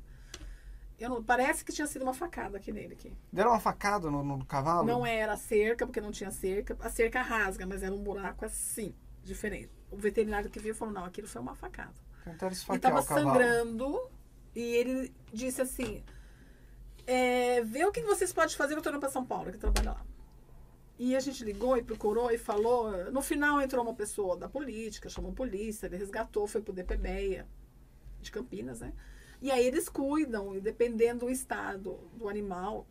Eu não, parece que tinha sido uma facada aqui nele. Aqui. Deram uma facada no, no cavalo? Não era cerca, porque não tinha cerca. A cerca rasga, mas era um buraco assim, diferente. O veterinário que viu falou, não, aquilo foi uma facada. Tentaram E esfaquear tava o cavalo. sangrando. E ele disse assim: é, vê o que vocês podem fazer, eu tô indo pra São Paulo, que trabalha lá. E a gente ligou e procurou e falou. No final entrou uma pessoa da política, chamou a polícia, ele resgatou, foi pro DPBEA, de Campinas, né? E aí eles cuidam, e dependendo do estado do animal,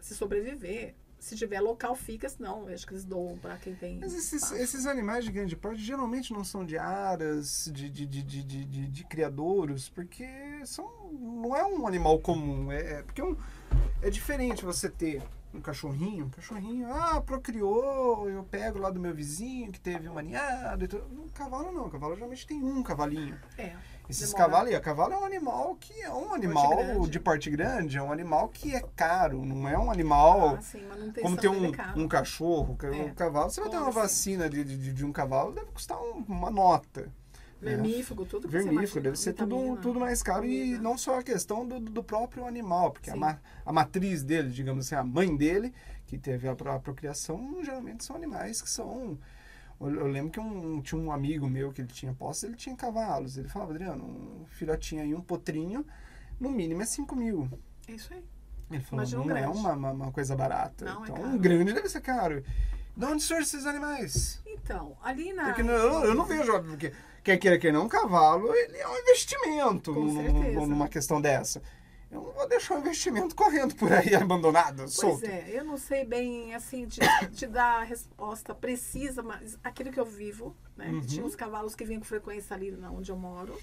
se sobreviver, se tiver local, fica, senão eu acho que eles doam pra quem tem. Mas esses, esses animais de grande porte geralmente não são de aras, de, de, de, de, de, de- de criadouros, porque são, não é um animal comum. É, é- porque é um- é diferente você ter um cachorrinho, um cachorrinho, ah, procriou, eu pego lá do meu vizinho que teve uma ninhada. Um cavalo não, o cavalo geralmente tem um cavalinho. É. Esses Demora. cavalos aí, a cavalo é um animal que é um animal de porte grande, é um animal que é caro, não é um animal Ah, sim, tem como ter um, um cachorro, um É. cavalo, você vai ter uma assim? vacina de, de, de um cavalo, deve custar um- uma nota. né? Vermífugo, tudo que Vermífugo, imagina, deve ser tudo, vitamina, tudo mais caro. E não só a questão do, do próprio animal, porque a, ma- a matriz dele, digamos assim, a mãe dele, que teve a, a procriação, geralmente são animais que são. Eu, eu lembro que um, tinha um amigo meu que ele tinha posse, ele tinha cavalos. Ele falava, Adriano, um filhotinho aí, um potrinho, no mínimo é 5 mil. É isso aí. Ele falou, Imagina um não é grande. uma, uma, uma coisa barata. Não, é então, caro. um grande deve ser caro. De onde surgem esses animais? Então, ali na. Porque eu, eu não vejo, porque quer queira que não, um cavalo ele é um investimento Com num- numa questão dessa. Eu não vou deixar um investimento correndo por aí abandonado, Pois solto. é, eu não sei bem, assim, te, te dar a resposta precisa, mas aquilo que eu vivo, né? Uhum. Tinha uns cavalos que vinham com frequência ali na onde eu moro.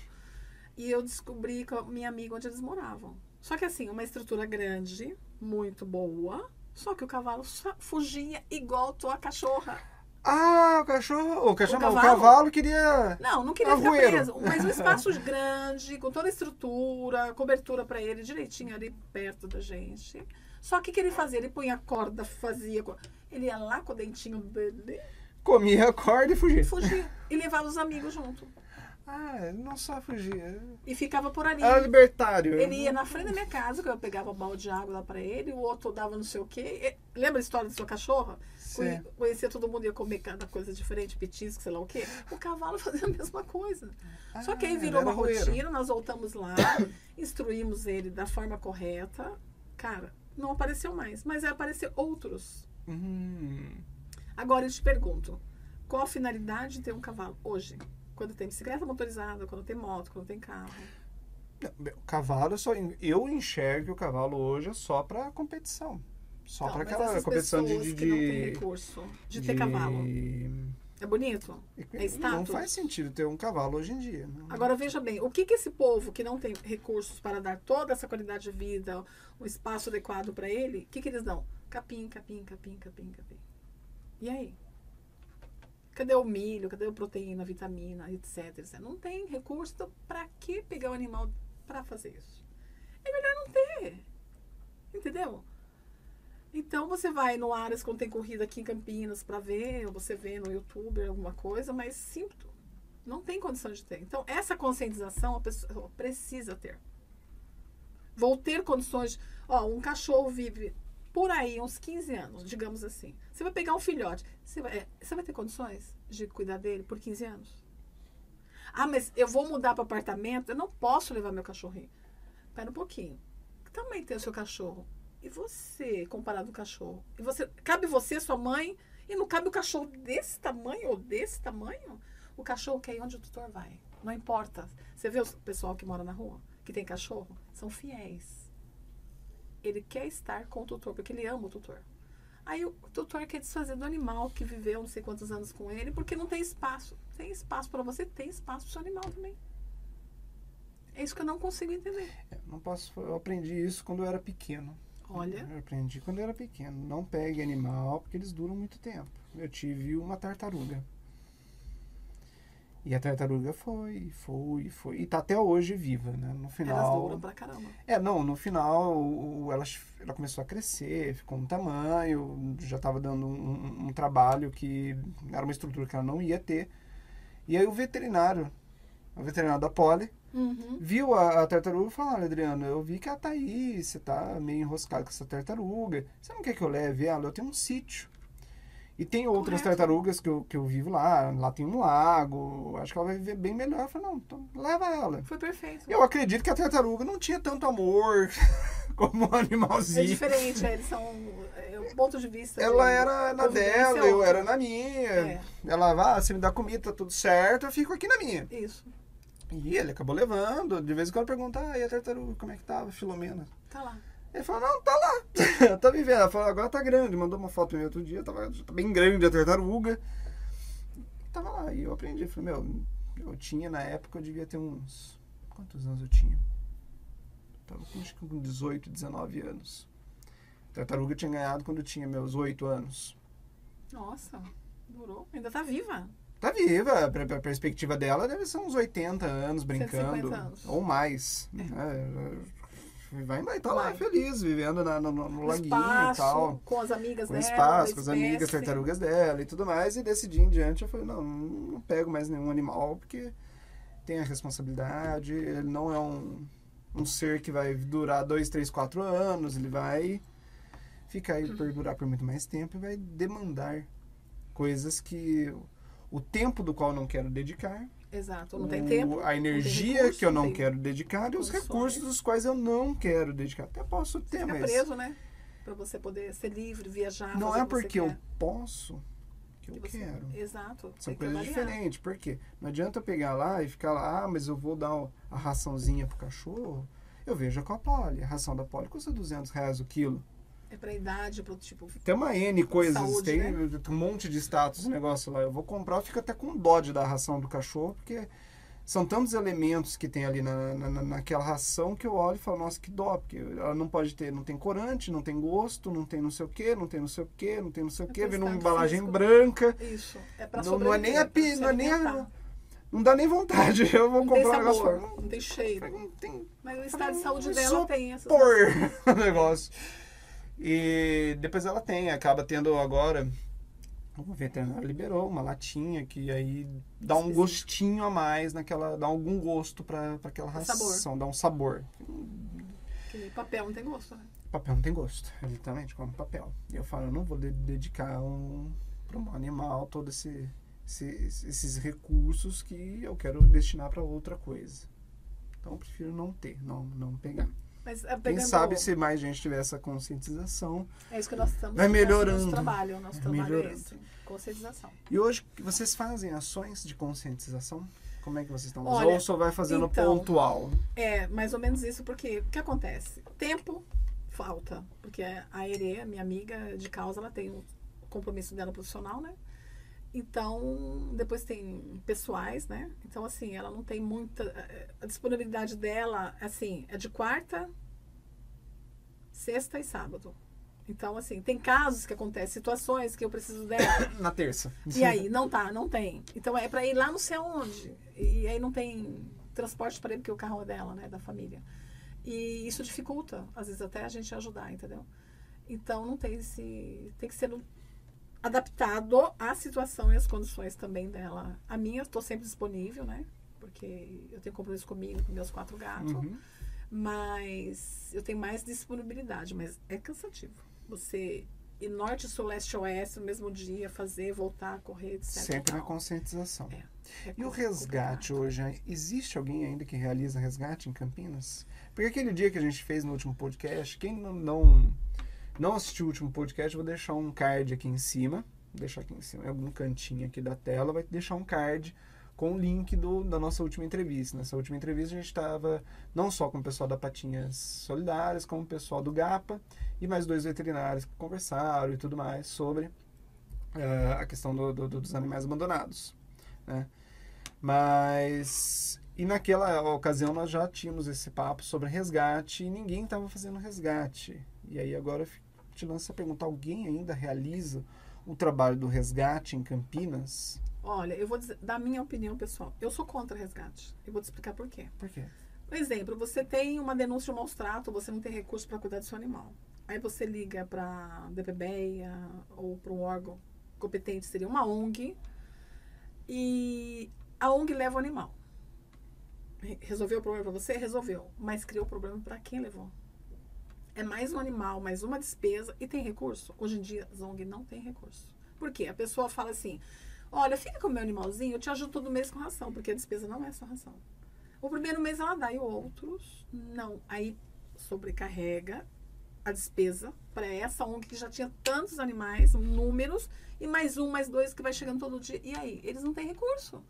E eu descobri com a minha amiga onde eles moravam. Só que assim, uma estrutura grande, muito boa. Só que o cavalo fugia igual tua cachorra. Ah, o cachorro. O cachorro O não, o cavalo? cavalo queria. Não, não queria ficar Arrueiro. preso. Mas um espaço grande, com toda a estrutura, cobertura pra ele direitinho ali perto da gente. Só que o que ele fazia? Ele punha a corda, fazia. Ele ia lá com o dentinho dele Comia a corda e fugia. e fugia. E levava os amigos junto. Ah, ele não só fugia. E ficava por ali. Era libertário. Ele ia na frente da minha casa, que eu pegava balde de água lá pra ele, o outro dava não sei o quê. Lembra a história da sua cachorra? Sim. Conhe- Conhecia todo mundo, ia comer cada coisa diferente, petisco, sei lá o quê. O cavalo fazia a mesma coisa. Só que aí Ah, virou uma rotina, nós voltamos lá, instruímos ele da forma correta. Cara, não apareceu mais, mas aí apareceu outros. Hum. Agora eu te pergunto, qual a finalidade de ter um cavalo hoje? Quando tem bicicleta motorizada, quando tem moto, quando tem carro. O cavalo eu só. Eu enxergo o cavalo hoje só pra competição. Só Então, pra mas aquela competição de. de, não de- recurso de, ter cavalo. É bonito? É status? Não faz sentido ter um cavalo hoje em dia. Não- Agora veja bem, o que, que esse povo que não tem recursos para dar toda essa qualidade de vida, um espaço adequado para ele, o que, que eles dão? Capim, capim, capim, capim, capim. E aí? Cadê o milho? Cadê a proteína, a vitamina, etc, etc? Não tem recurso, então para que pegar o animal para fazer isso? É melhor não ter. Entendeu? Então você vai no Aras quando tem corrida aqui em Campinas para ver, ou você vê no YouTube alguma coisa, mas sinto, não tem condição de ter. Então, essa conscientização a pessoa precisa ter. Vou ter condições. Ó, um cachorro vive por aí uns 15 anos, digamos assim. Você vai pegar um filhote, você vai, é, você vai ter condições de cuidar dele por 15 anos? Ah, mas eu vou mudar para apartamento, eu não posso levar meu cachorrinho. Espera um pouquinho. Tamanho tem o seu cachorro? E você, comparado ao cachorro? E você, cabe você, sua mãe, e não cabe o cachorro desse tamanho ou desse tamanho? O cachorro quer ir onde o tutor vai. Não importa. Você vê o pessoal que mora na rua, que tem cachorro? São fiéis. Ele quer estar com o tutor, porque ele ama o tutor. Aí o tutor quer desfazer do animal que viveu não sei quantos anos com ele, porque não tem espaço. Tem espaço para você, tem espaço para o seu animal também. É isso que eu não consigo entender. É, Não posso. Eu aprendi isso quando eu era pequeno. Olha, Eu aprendi quando eu era pequeno. Não pegue animal porque eles duram muito tempo. Eu tive uma tartaruga. E a tartaruga foi, foi, foi. E tá até hoje viva, né? No elas final. duram pra caramba. É, não, no final o- ela, ela começou a crescer, ficou um tamanho, já estava dando um, um- um trabalho que era uma estrutura que ela não ia ter. E aí o veterinário, o veterinário da Poli, Uhum. viu a, a tartaruga e falou, olha Adriano, eu vi que ela tá aí, você tá meio enroscado com essa tartaruga, você não quer que eu leve ela? Eu tenho um sítio. E tem outras Correto. tartarugas que eu, que eu vivo lá, lá tem um lago, acho que ela vai viver bem melhor. Eu falei, não, então leva ela. Foi perfeito. Eu acredito que a tartaruga não tinha tanto amor como um É animalzinho. diferente, é, eles são. É, o ponto de vista. Ela de era na dela, eu era na minha. É. Ela, ah, se me dá comida, tá tudo certo, eu fico aqui na minha. Isso. E ele acabou levando. De vez em quando pergunta, ah, e a tartaruga, como é que tava, Filomena? Tá lá. Ele falou, não, tá lá. tá vivendo. Ela falou, agora tá grande. Mandou uma foto pra mim outro dia, tava tá bem grande a tartaruga. Tava lá. E eu aprendi. Falei, meu, eu tinha na época, eu devia ter uns. Quantos anos eu tinha? Tava com, acho que com 18, 19 anos. A tartaruga eu tinha ganhado quando eu tinha meus 8 anos. Nossa, durou. Ainda tá viva. Tá viva, a, per- a perspectiva dela deve ser uns 80 anos brincando. 150 anos. Ou mais. É, vai, vai tá lá Vai. feliz, vivendo na- no, no, no laguinho espaço, e tal. com as amigas Com dela. espaço, com as amigas, tartarugas dela e tudo mais. E decidi em diante, eu falei, não, não pego mais nenhum animal, porque tem a responsabilidade, ele não é um, um ser que vai durar dois, três, quatro anos, ele vai ficar e perdurar por muito mais tempo e vai demandar coisas que o tempo do qual eu não quero dedicar, Exato. Não tem o- tempo. a energia recurso, que eu não tem- quero dedicar e os condições. recursos dos quais eu não quero dedicar. Até posso ter, Fica mas preso, né? Pra você poder ser livre, viajar. não é você porque eu posso que eu Que você- quero. Exato. São tem coisas diferentes. Por quê? Não adianta eu pegar lá e ficar lá, ah, mas eu vou dar a raçãozinha pro cachorro. Eu vejo com a Poli. A ração da Poli custa 200 reais o quilo. É pra idade, pro tipo. Tem uma N coisas, Saúde, tem né? um monte de status, negócio lá. Eu vou comprar, eu fico até com dó de dar ração do cachorro, porque são tantos elementos que tem ali na, na- na- naquela ração que eu olho e falo, nossa, que dó, porque ela não pode ter, não tem corante, não tem gosto, não tem não sei o que, não tem não sei o que, não tem não sei o É que, vem numa embalagem físico. branca. Isso. É pra Não, não é nem a sobreviver, pi- pra não é nem a-. Não dá nem vontade. Eu vou Não tem comprar um negócio sabor, não tem cheiro. não tem Mas o estado de saúde é dela tem essas por o negócio. E depois ela tem, acaba tendo agora. O veterinário liberou uma latinha que aí dá um gostinho a mais naquela. dá algum gosto pra, pra aquela Sabor. ração, dá um sabor. Que papel não tem gosto, né? Papel não tem gosto, exatamente, como papel. E eu falo, eu não vou de- dedicar um, para um animal todo esse, esse- esses recursos que eu quero destinar para outra coisa. Então eu prefiro não ter, não, não pegar. Mas Quem pegando- sabe se mais gente tiver essa conscientização. É isso que nós estamos Vai melhorando. Nosso trabalho, o nosso trabalho é esse. Conscientização. E hoje vocês fazem ações de conscientização? Como é que vocês estão? Olha, Ou só vai fazendo então, pontual? É, mais ou menos isso, porque o que acontece? Tempo falta. Porque a Erê, minha amiga de causa, ela tem o compromisso dela profissional, né? Então, depois tem pessoais, né? Então, assim, ela não tem muita. eh, A disponibilidade dela, assim, é de quarta, sexta e sábado. Então, assim, tem casos que acontecem, situações que eu preciso dela. Na terça. E aí, não tá, não tem. Então é pra ir lá não sei aonde. E aí não tem transporte para ir, porque o carro é dela, né? Da família. E isso dificulta, às vezes, até a gente ajudar, entendeu? Então não tem esse. Tem que ser no- adaptado à situação e às condições também dela. A minha, eu tô sempre disponível, né? Porque eu tenho compromisso comigo, com meus quatro gatos. Uhum. Mas eu tenho mais disponibilidade, mas é cansativo. Você ir norte, sul, leste, oeste no mesmo dia, fazer, voltar, correr, etc. Sempre na conscientização. É, é E o resgate hoje, existe alguém ainda que realiza resgate em Campinas? Porque aquele dia que a gente fez no último podcast, quem não, não, não assistiu o último podcast, vou deixar um card aqui em cima, vou deixar aqui em cima, em algum cantinho aqui da tela, vai deixar um card com o link do, da nossa última entrevista. Nessa última entrevista a gente estava não só com o pessoal da Patinhas Solidárias, como o pessoal do GAPA e mais dois veterinários que conversaram e tudo mais sobre eh, a questão do- do- do- dos animais abandonados. Né? Mas. E naquela ocasião nós já tínhamos esse papo sobre resgate e ninguém estava fazendo resgate. E aí agora te lanço a pergunta: alguém ainda realiza o trabalho do resgate em Campinas? Olha, eu vou dizer, da minha opinião pessoal, eu sou contra resgate. Eu vou te explicar por quê. Por quê? Um exemplo, você tem uma denúncia de maus trato, você não tem recurso para cuidar do seu animal. Aí você liga para DPBEA ou para um órgão competente, seria uma ONG, e a ONG leva o animal. Re- Resolveu o problema para você? Resolveu. Mas criou o problema para quem levou. É mais um animal, mais uma despesa e tem recurso? Hoje em dia, as ONG não tem recurso. Por quê? A pessoa fala assim: olha, fica com o meu animalzinho, eu te ajudo todo mês com ração, porque a despesa não é só ração. O primeiro mês ela dá e outros não. Aí sobrecarrega a despesa para essa ONG que já tinha tantos animais, números, e mais um, mais dois que vai chegando todo dia. E aí? Eles não têm recurso.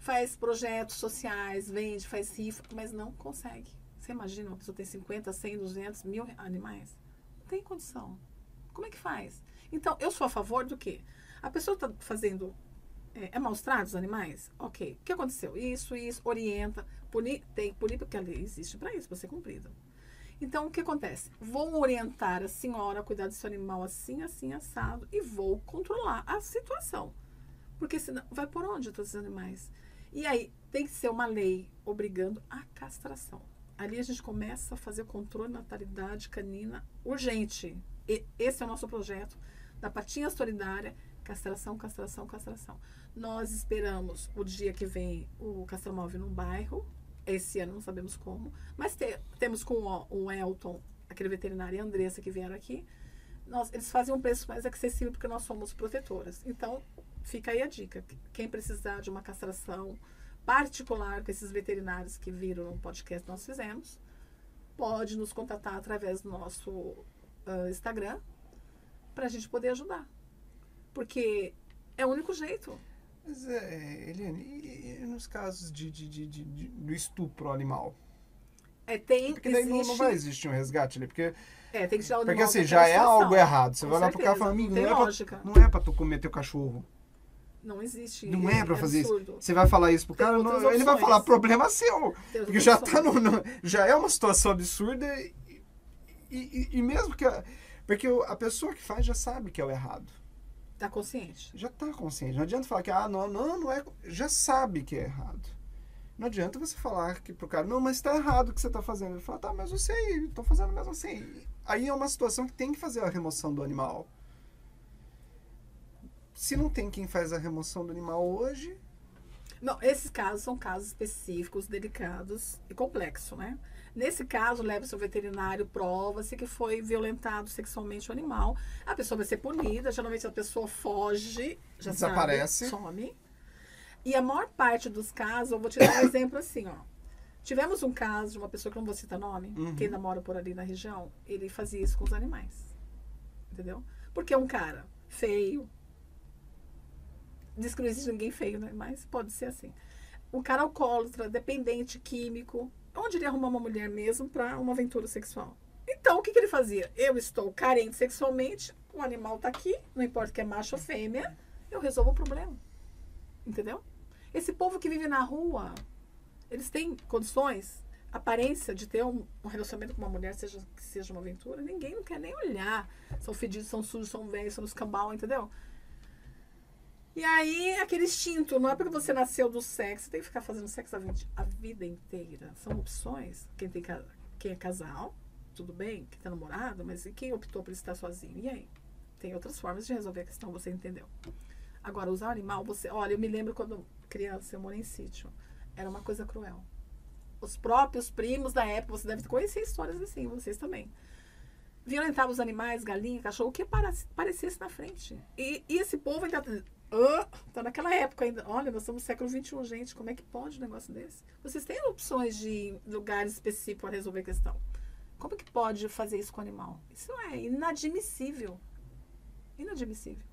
Faz projetos sociais, vende, faz rifa, mas não consegue. Você imagina uma pessoa tem 50, 100, 200 mil animais? Não tem condição. Como é que faz? Então, eu sou a favor do quê? A pessoa está fazendo. É, é maus tratos os animais? Ok. O que aconteceu? Isso, isso, orienta. Punir, tem que punir porque ela existe para isso, para ser cumprida. Então, o que acontece? Vou orientar a senhora a cuidar do seu animal assim, assim, assado e vou controlar a situação. Porque senão, vai por onde todos os animais? E aí, tem que ser uma lei obrigando a castração. Ali a gente começa a fazer o controle da natalidade canina urgente. E esse é o nosso projeto da Patinha Solidária, castração, castração, castração. Nós esperamos o dia que vem o castramóvel no bairro, esse ano não sabemos como, mas te- temos com o, o Elton, aquele veterinário e a Andressa que vieram aqui, nós, eles fazem um preço mais acessível porque nós somos protetoras. Então, fica aí a dica. Quem precisar de uma castração particular com esses veterinários que viram no podcast que nós fizemos, pode nos contatar através do nosso ah, Instagram para a gente poder ajudar. Porque É o único jeito. Mas, é, Eliane, e, e nos casos de, de, de, de- do estupro animal? É, tem, Porque daí não- não existe- vai existir um resgate ali, porque, É, tem que tirar o porque assim, já é algo errado. Você Com vai olhar pro cara e falar, amigo, não não é, pra, não é pra tu comer teu cachorro. Não existe. Não é pra fazer absurdo. isso. Você vai falar isso pro Tem cara, não- ele vai falar, problema seu. Tem Porque já, opções. tá no, no- já é uma situação absurda e, e, e- mesmo que... a- porque a pessoa que faz já sabe que é o errado. Tá consciente. Já tá consciente. Não adianta falar que, ah, não, não, não é... Já sabe que é errado. Não adianta você falar que pro cara, não, mas tá errado o que você tá fazendo. Ele fala, tá, mas eu sei, tô fazendo mesmo assim. Aí é uma situação que tem que fazer a remoção do animal. Se não tem quem faz a remoção do animal hoje, Não, esses casos são casos específicos, delicados e complexos, né? Nesse caso, leva-se ao veterinário, prova-se que foi violentado sexualmente o animal. A pessoa vai ser punida, geralmente a pessoa foge, já Desaparece. sabe, some. E a maior parte dos casos, eu vou te dar um exemplo assim, ó. Tivemos um caso de uma pessoa que eu não vou citar nome, Uhum. que ainda mora por ali na região, ele fazia isso com os animais. Entendeu? Porque é um cara feio. Diz que não existe ninguém feio, né? Mas pode ser assim. Um cara alcoólatra, dependente químico. Onde ele ia arrumar uma mulher mesmo para uma aventura sexual? Então, o que, que ele fazia? Eu estou carente sexualmente, o animal tá aqui, não importa que é macho ou fêmea, eu resolvo o problema. Entendeu? Esse povo que vive na rua, eles têm condições, aparência de ter um, um relacionamento com uma mulher, seja que seja uma aventura, ninguém não quer nem olhar. São fedidos, são sujos, são velhos, são nos cambal, entendeu? E aí, aquele instinto, não é porque você nasceu do sexo, você tem que ficar fazendo sexo a, vida- a vida inteira. São opções. Quem, tem, quem é casal, tudo bem, quem tá namorado, mas e quem optou por estar sozinho? E aí? Tem outras formas de resolver a questão, você entendeu? Agora, usar o animal, você. Olha, eu me lembro quando criança, eu morei em sítio. Era uma coisa cruel. Os próprios primos da época, você deve conhecer histórias assim, vocês também. Violentava os animais, galinha, cachorro, o que para- parecesse na frente. E, e esse povo ainda. Ah, tá naquela época ainda. Olha, nós estamos no século XXI, gente. Como é que pode um negócio desse? Vocês têm opções de lugares específicos para resolver a questão. Como que pode fazer isso com o animal? Isso é inadmissível. Inadmissível.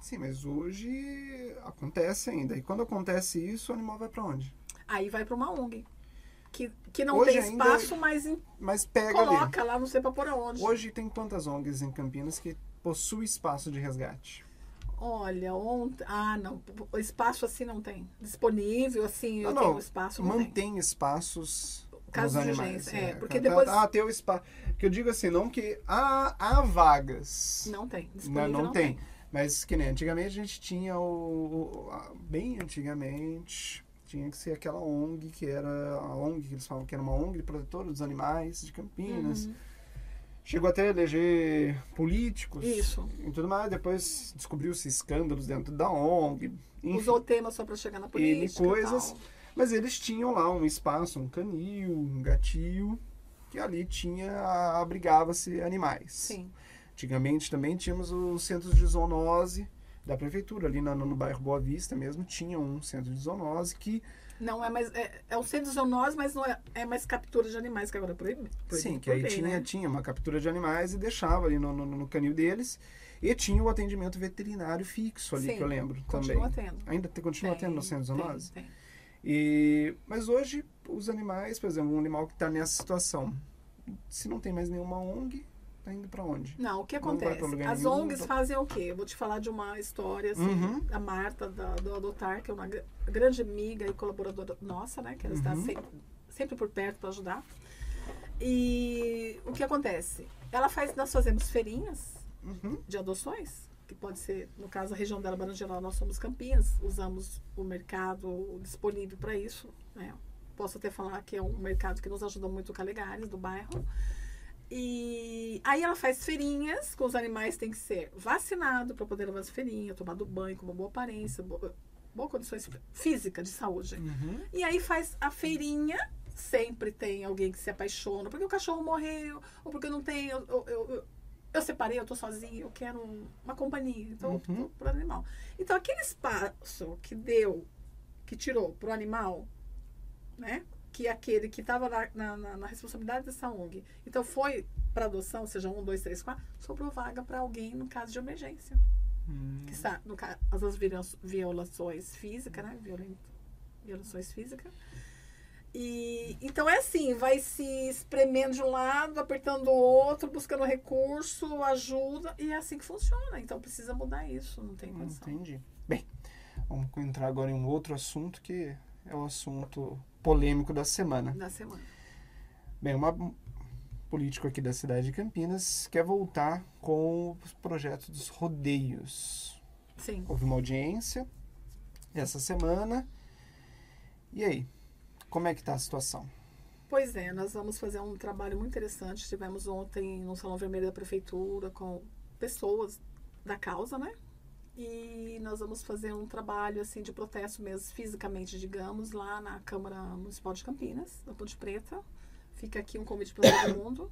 sim, mas hoje acontece ainda. E quando acontece isso, o animal vai pra onde? Aí vai para uma ONG. Que, que não Hoje tem ainda- espaço, mas em- Mas pega ali. coloca lá, não sei para pôr aonde. Hoje tem quantas ONGs em Campinas que possuem espaço de resgate? Olha, ontem. Ah, não. Espaço assim não tem. Disponível, assim, eu Não, tenho não. espaço, não tem. Mantém espaços Caso de animais. urgência, é, porque tá- depois- Ah, tem o espaço. Que eu digo assim, não que há, há vagas. Não tem. Não, Disponível não, tem. Mas que nem antigamente a gente tinha o, o- a- Bem antigamente. Tinha que ser aquela ONG que era a ONG que eles falam que era uma ONG protetora dos animais de Campinas. Uhum. Chegou até a eleger políticos Isso. e tudo mais. Depois descobriu-se escândalos dentro da ONG. Enfim. Usou o tema só para chegar na política. N e coisas. Mas eles tinham lá um espaço, um canil, um gatil, que ali tinha, abrigava-se animais. Sim. Antigamente também tínhamos os centros de zoonose da prefeitura, ali no, no bairro Boa Vista mesmo, tinha um centro de zoonose que, Não é mais. É, é um centro de zoonose, mas não é, é mais captura de animais que agora é proibido. sim, que aí tinha, né? tinha uma captura de animais e deixava ali no, no, no canil deles. E tinha o atendimento veterinário fixo ali, Sim, que eu lembro Continua também. tendo. Ainda te- continua Tem, tendo no centro de tem, zoonose? tem. E, mas hoje, os animais, por exemplo, um animal que está nessa situação, se não tem mais nenhuma ONG, tá indo para onde? Não, o que acontece? As nenhum, ONGs não- fazem o quê? Eu vou te falar de uma história, assim, Uhum. da Marta, da, do Adotar, que é uma gr- grande amiga e colaboradora nossa, né? Que ela está Uhum. sempre, sempre por perto para ajudar. E o que acontece? Ela faz, nós fazemos feirinhas Uhum. de adoções, que pode ser, no caso, a região dela, Barangeral, nós somos Campinas, usamos o mercado disponível para isso, né? Posso até falar que é um mercado que nos ajuda muito o Calegares, do bairro. E aí ela faz feirinhas, com os animais tem que ser vacinado para poder levar as feirinhas, tomado banho com uma boa aparência, boa, boa condições físicas de saúde. Uhum. E aí faz a feirinha, sempre tem alguém que se apaixona, porque o cachorro morreu, ou porque não tenho, eu, eu, eu, eu separei, eu tô sozinha, eu quero um- uma companhia, então Uhum. por animal. Então aquele espaço que deu, que tirou pro animal, né? Que aquele que estava na, na, na- responsabilidade dessa ONG. Então foi para adoção, seja um, dois, três, quatro, sobrou vaga para alguém no caso de emergência. Hum. que está, no caso, as viola- violações físicas, né? Violen- Violações físicas. E, então é assim, vai se espremendo de um lado, apertando o outro, buscando recurso, ajuda, e é assim que funciona. Então precisa mudar isso, não tem condição. Entendi. Bem, vamos entrar agora em um outro assunto que é o assunto polêmico da semana. Da semana. Bem, uma um político aqui da cidade de Campinas quer voltar com os projetos dos rodeios. Sim. Houve uma audiência essa semana. E aí? Como é que tá a situação? Pois é, nós vamos fazer um trabalho muito interessante. Estivemos ontem no Salão Vermelho da Prefeitura com pessoas da causa, né? E nós vamos fazer um trabalho assim de protesto mesmo, fisicamente, digamos, lá na Câmara Municipal de Campinas, na Ponte Preta. Fica aqui um convite para todo mundo.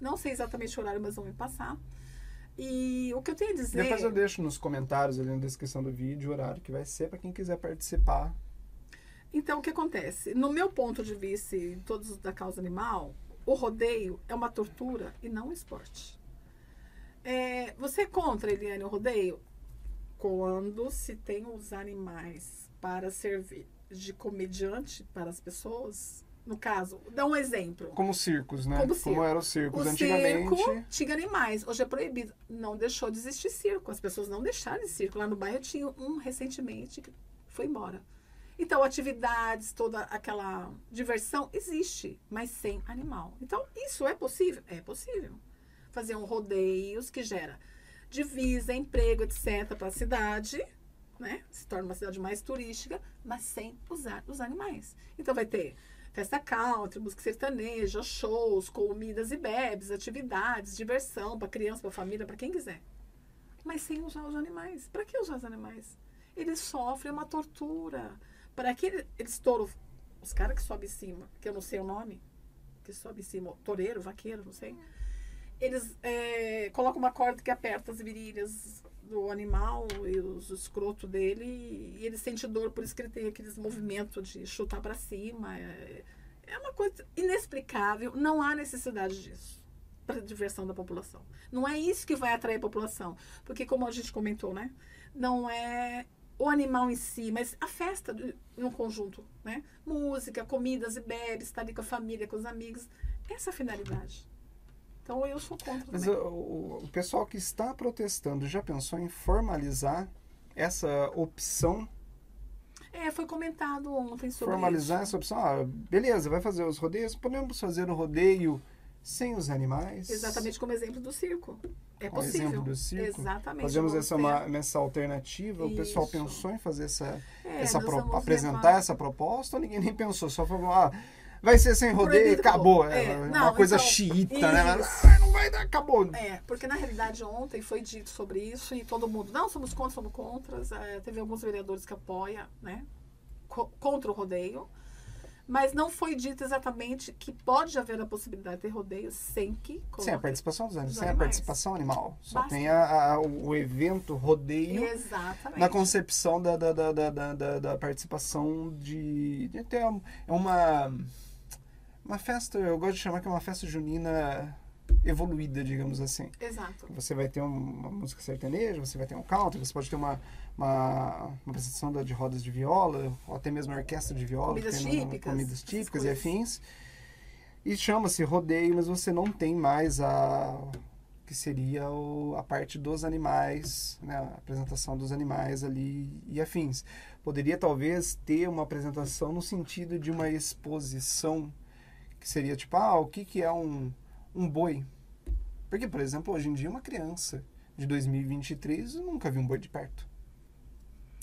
Não sei exatamente o horário, mas vão me passar. E o que eu tenho a dizer. Depois eu deixo nos comentários ali na descrição do vídeo o horário que vai ser para quem quiser participar. Então, o que acontece? No meu ponto de vista, e todos os da causa animal, o rodeio é uma tortura e não um esporte. É, você é contra, Eliane, o rodeio? Quando se tem os animais para servir de comediante para as pessoas, no caso, dá um exemplo. Como circos, né? Como circo. eram os circos O antigamente. circo tinha animais, hoje é proibido. Não deixou de existir circo. As pessoas não deixaram de circo. Lá no bairro tinha um recentemente que foi embora. Então, atividades, toda aquela diversão existe, mas sem animal. Então, isso é possível? É possível. Fazer um rodeios que gera divisa, emprego, etc. para a cidade, né? Se torna uma cidade mais turística, mas sem usar os animais. Então, vai ter festa country, música sertaneja, shows, comidas e bebes, atividades, diversão para criança, para família, para quem quiser. Mas sem usar os animais. Para que usar os animais? Eles sofrem uma tortura. Para que ele- eles touram os caras que sobem em cima, que eu não sei o nome, que sobe em cima, toureiro, vaqueiro, não sei. Eles é, colocam uma corda que aperta as virilhas do animal e os escroto dele e ele sente dor, por isso que ele tem aqueles movimentos de chutar para cima. É, é uma coisa inexplicável, não há necessidade disso para diversão da população. Não é isso que vai atrair a população, porque como a gente comentou, né? Não é o animal em si, mas a festa no conjunto, né? Música, comidas e bebes, estar ali com a família, com os amigos. Essa é a finalidade. Então eu sou contra Mas o, o- pessoal que está protestando já pensou em formalizar essa opção? É, foi comentado ontem sobre formalizar isso. essa opção? Ah, beleza, vai fazer os rodeios? Podemos fazer o rodeio sem os animais? Exatamente como exemplo do circo. É Com possível. exemplo do circo? Exatamente. Fazemos essa, uma, essa alternativa? O pessoal Isso. pensou em fazer essa, É, essa pro- apresentar levar- essa proposta ou ninguém nem pensou? Só falou, ah, vai ser sem rodeio, acabou. É, É, uma não, coisa então, xiita, né? isso. Ah, não vai dar, acabou. É, porque na realidade ontem foi dito sobre isso e todo mundo, não, somos contra, somos contra. É, teve alguns vereadores que apoiam, né? co- Contra o rodeio. Mas não foi dito exatamente que pode haver a possibilidade de ter rodeio sem que Sem a participação dos animais, sem a participação animal. Só Basta. tem a- a- o evento rodeio Exatamente. na concepção da, da, da, da, da, da- participação de, de é uma uma festa, eu gosto de chamar que é uma festa junina evoluída, digamos assim. Exato. Você vai ter um- uma música sertaneja, você vai ter um country, você pode ter uma, uma, uma apresentação de rodas de viola, ou até mesmo uma orquestra de viola. Comidas uma- típicas, Comidas típicas e afins. E chama-se rodeio, mas você não tem mais a que seria o- a parte dos animais, né, a apresentação dos animais ali e afins. Poderia talvez ter uma apresentação no sentido de uma exposição que seria tipo, ah, o que, que é um, um boi? Porque, por exemplo, hoje em dia uma criança de 2023 nunca viu um boi de perto.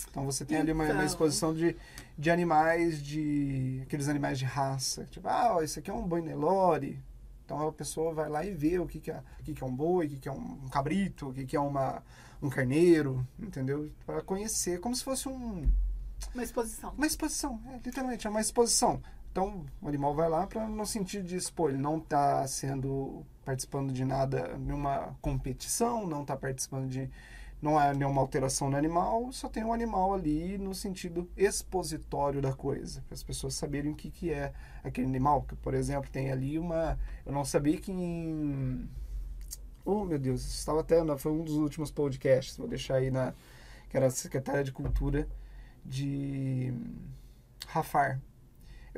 Então você tem ali uma, uma Então. exposição de, de animais, de aqueles animais de raça. Tipo, ah, ó, esse aqui é um boi Nelore. Então a pessoa vai lá e vê o que, que, é, o que, que é um boi, o que, que é um cabrito, o que, que é uma, um carneiro, entendeu? Para conhecer, como se fosse um, Uma exposição. uma exposição, é, literalmente, é uma exposição. Então, o animal vai lá para no sentido de expor, ele não está sendo participando de nada, nenhuma competição, não está participando de não é nenhuma alteração no animal, só tem um animal ali no sentido expositório da coisa, para as pessoas saberem o que, que é aquele animal. Que, por exemplo, tem ali uma. Eu não sabia que em Oh, meu Deus, estava até. Foi um dos últimos podcasts, vou deixar aí na. Que era a secretária de Cultura de Rafar.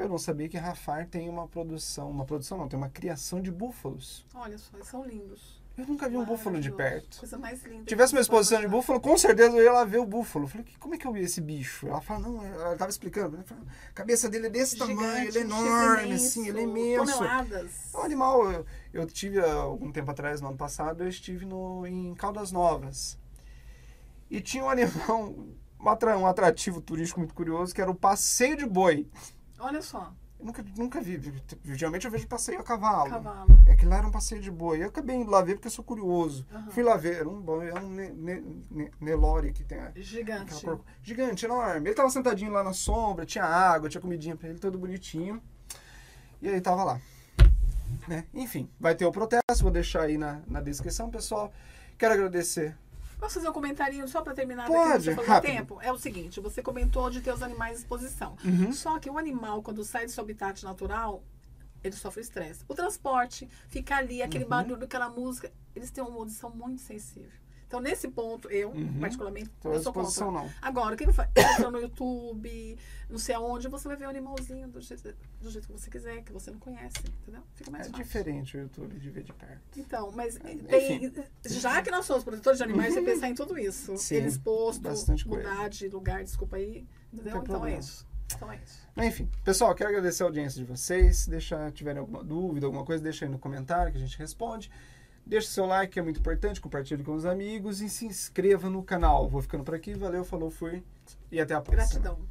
Eu não sabia que Rafar tem uma produção. Uma produção não, tem uma criação de búfalos. Olha só, eles são lindos. Eu nunca vi um búfalo de perto. Coisa mais linda. Se tivesse uma exposição de búfalo, com certeza eu ia lá ver o búfalo. Eu falei, "Que- como é que eu vi esse bicho? Ela fala, não, ela tava explicando. Ela fala, a cabeça dele é desse tamanho, ele é Gigante, enorme, imenso, assim, ele é imenso. Toneladas. É um animal. Eu, eu tive algum tempo atrás, no ano passado, eu estive no, em Caldas Novas. E tinha um animal, um atrativo turístico muito curioso, que era o passeio de boi. Olha só, Eu nunca, nunca vi. Geralmente eu vejo passeio a cavalo. cavalo. É que lá era um passeio de boi. Eu acabei indo lá ver porque eu sou curioso. Aham. Fui lá ver. Era um é um ne, ne, ne- Nelore que tem a- Gigante. gigante, enorme. Ele tava sentadinho lá na sombra, tinha água, tinha comidinha pra ele, todo bonitinho. E ele tava lá. Né? Enfim, vai ter o protesto, vou deixar aí na, na descrição, pessoal. Quero agradecer. Posso fazer um comentarinho só para terminar Pode, daqui, rápido. tempo? É o seguinte, você comentou de ter os animais em exposição. Uhum. Só que o animal, quando sai do seu habitat natural, ele sofre estresse. O transporte, ficar ali, aquele Uhum. barulho, aquela música, eles têm uma audição muito sensível. Então, nesse ponto, eu, Uhum. particularmente, Então, eu sou contra. não. Agora, o que faz? Entra no YouTube, não sei aonde, você vai ver o animalzinho do jeito, do jeito que você quiser, que você não conhece, entendeu? Fica mais É fácil. diferente o YouTube de ver de perto. Então, mas Enfim. tem, já que nós somos protetores de animais, você pensar em tudo isso. Sim, exposto, coisa. mudar de lugar, desculpa aí. Entendeu? Então é problema. isso. Então é isso. Enfim, pessoal, quero agradecer a audiência de vocês. Se deixar, tiverem alguma dúvida, alguma coisa, deixa aí no comentário que a gente responde. Deixe seu like, é muito importante, compartilhe com os amigos e se inscreva no canal. Vou ficando por aqui, valeu, falou, fui e até a próxima. Gratidão.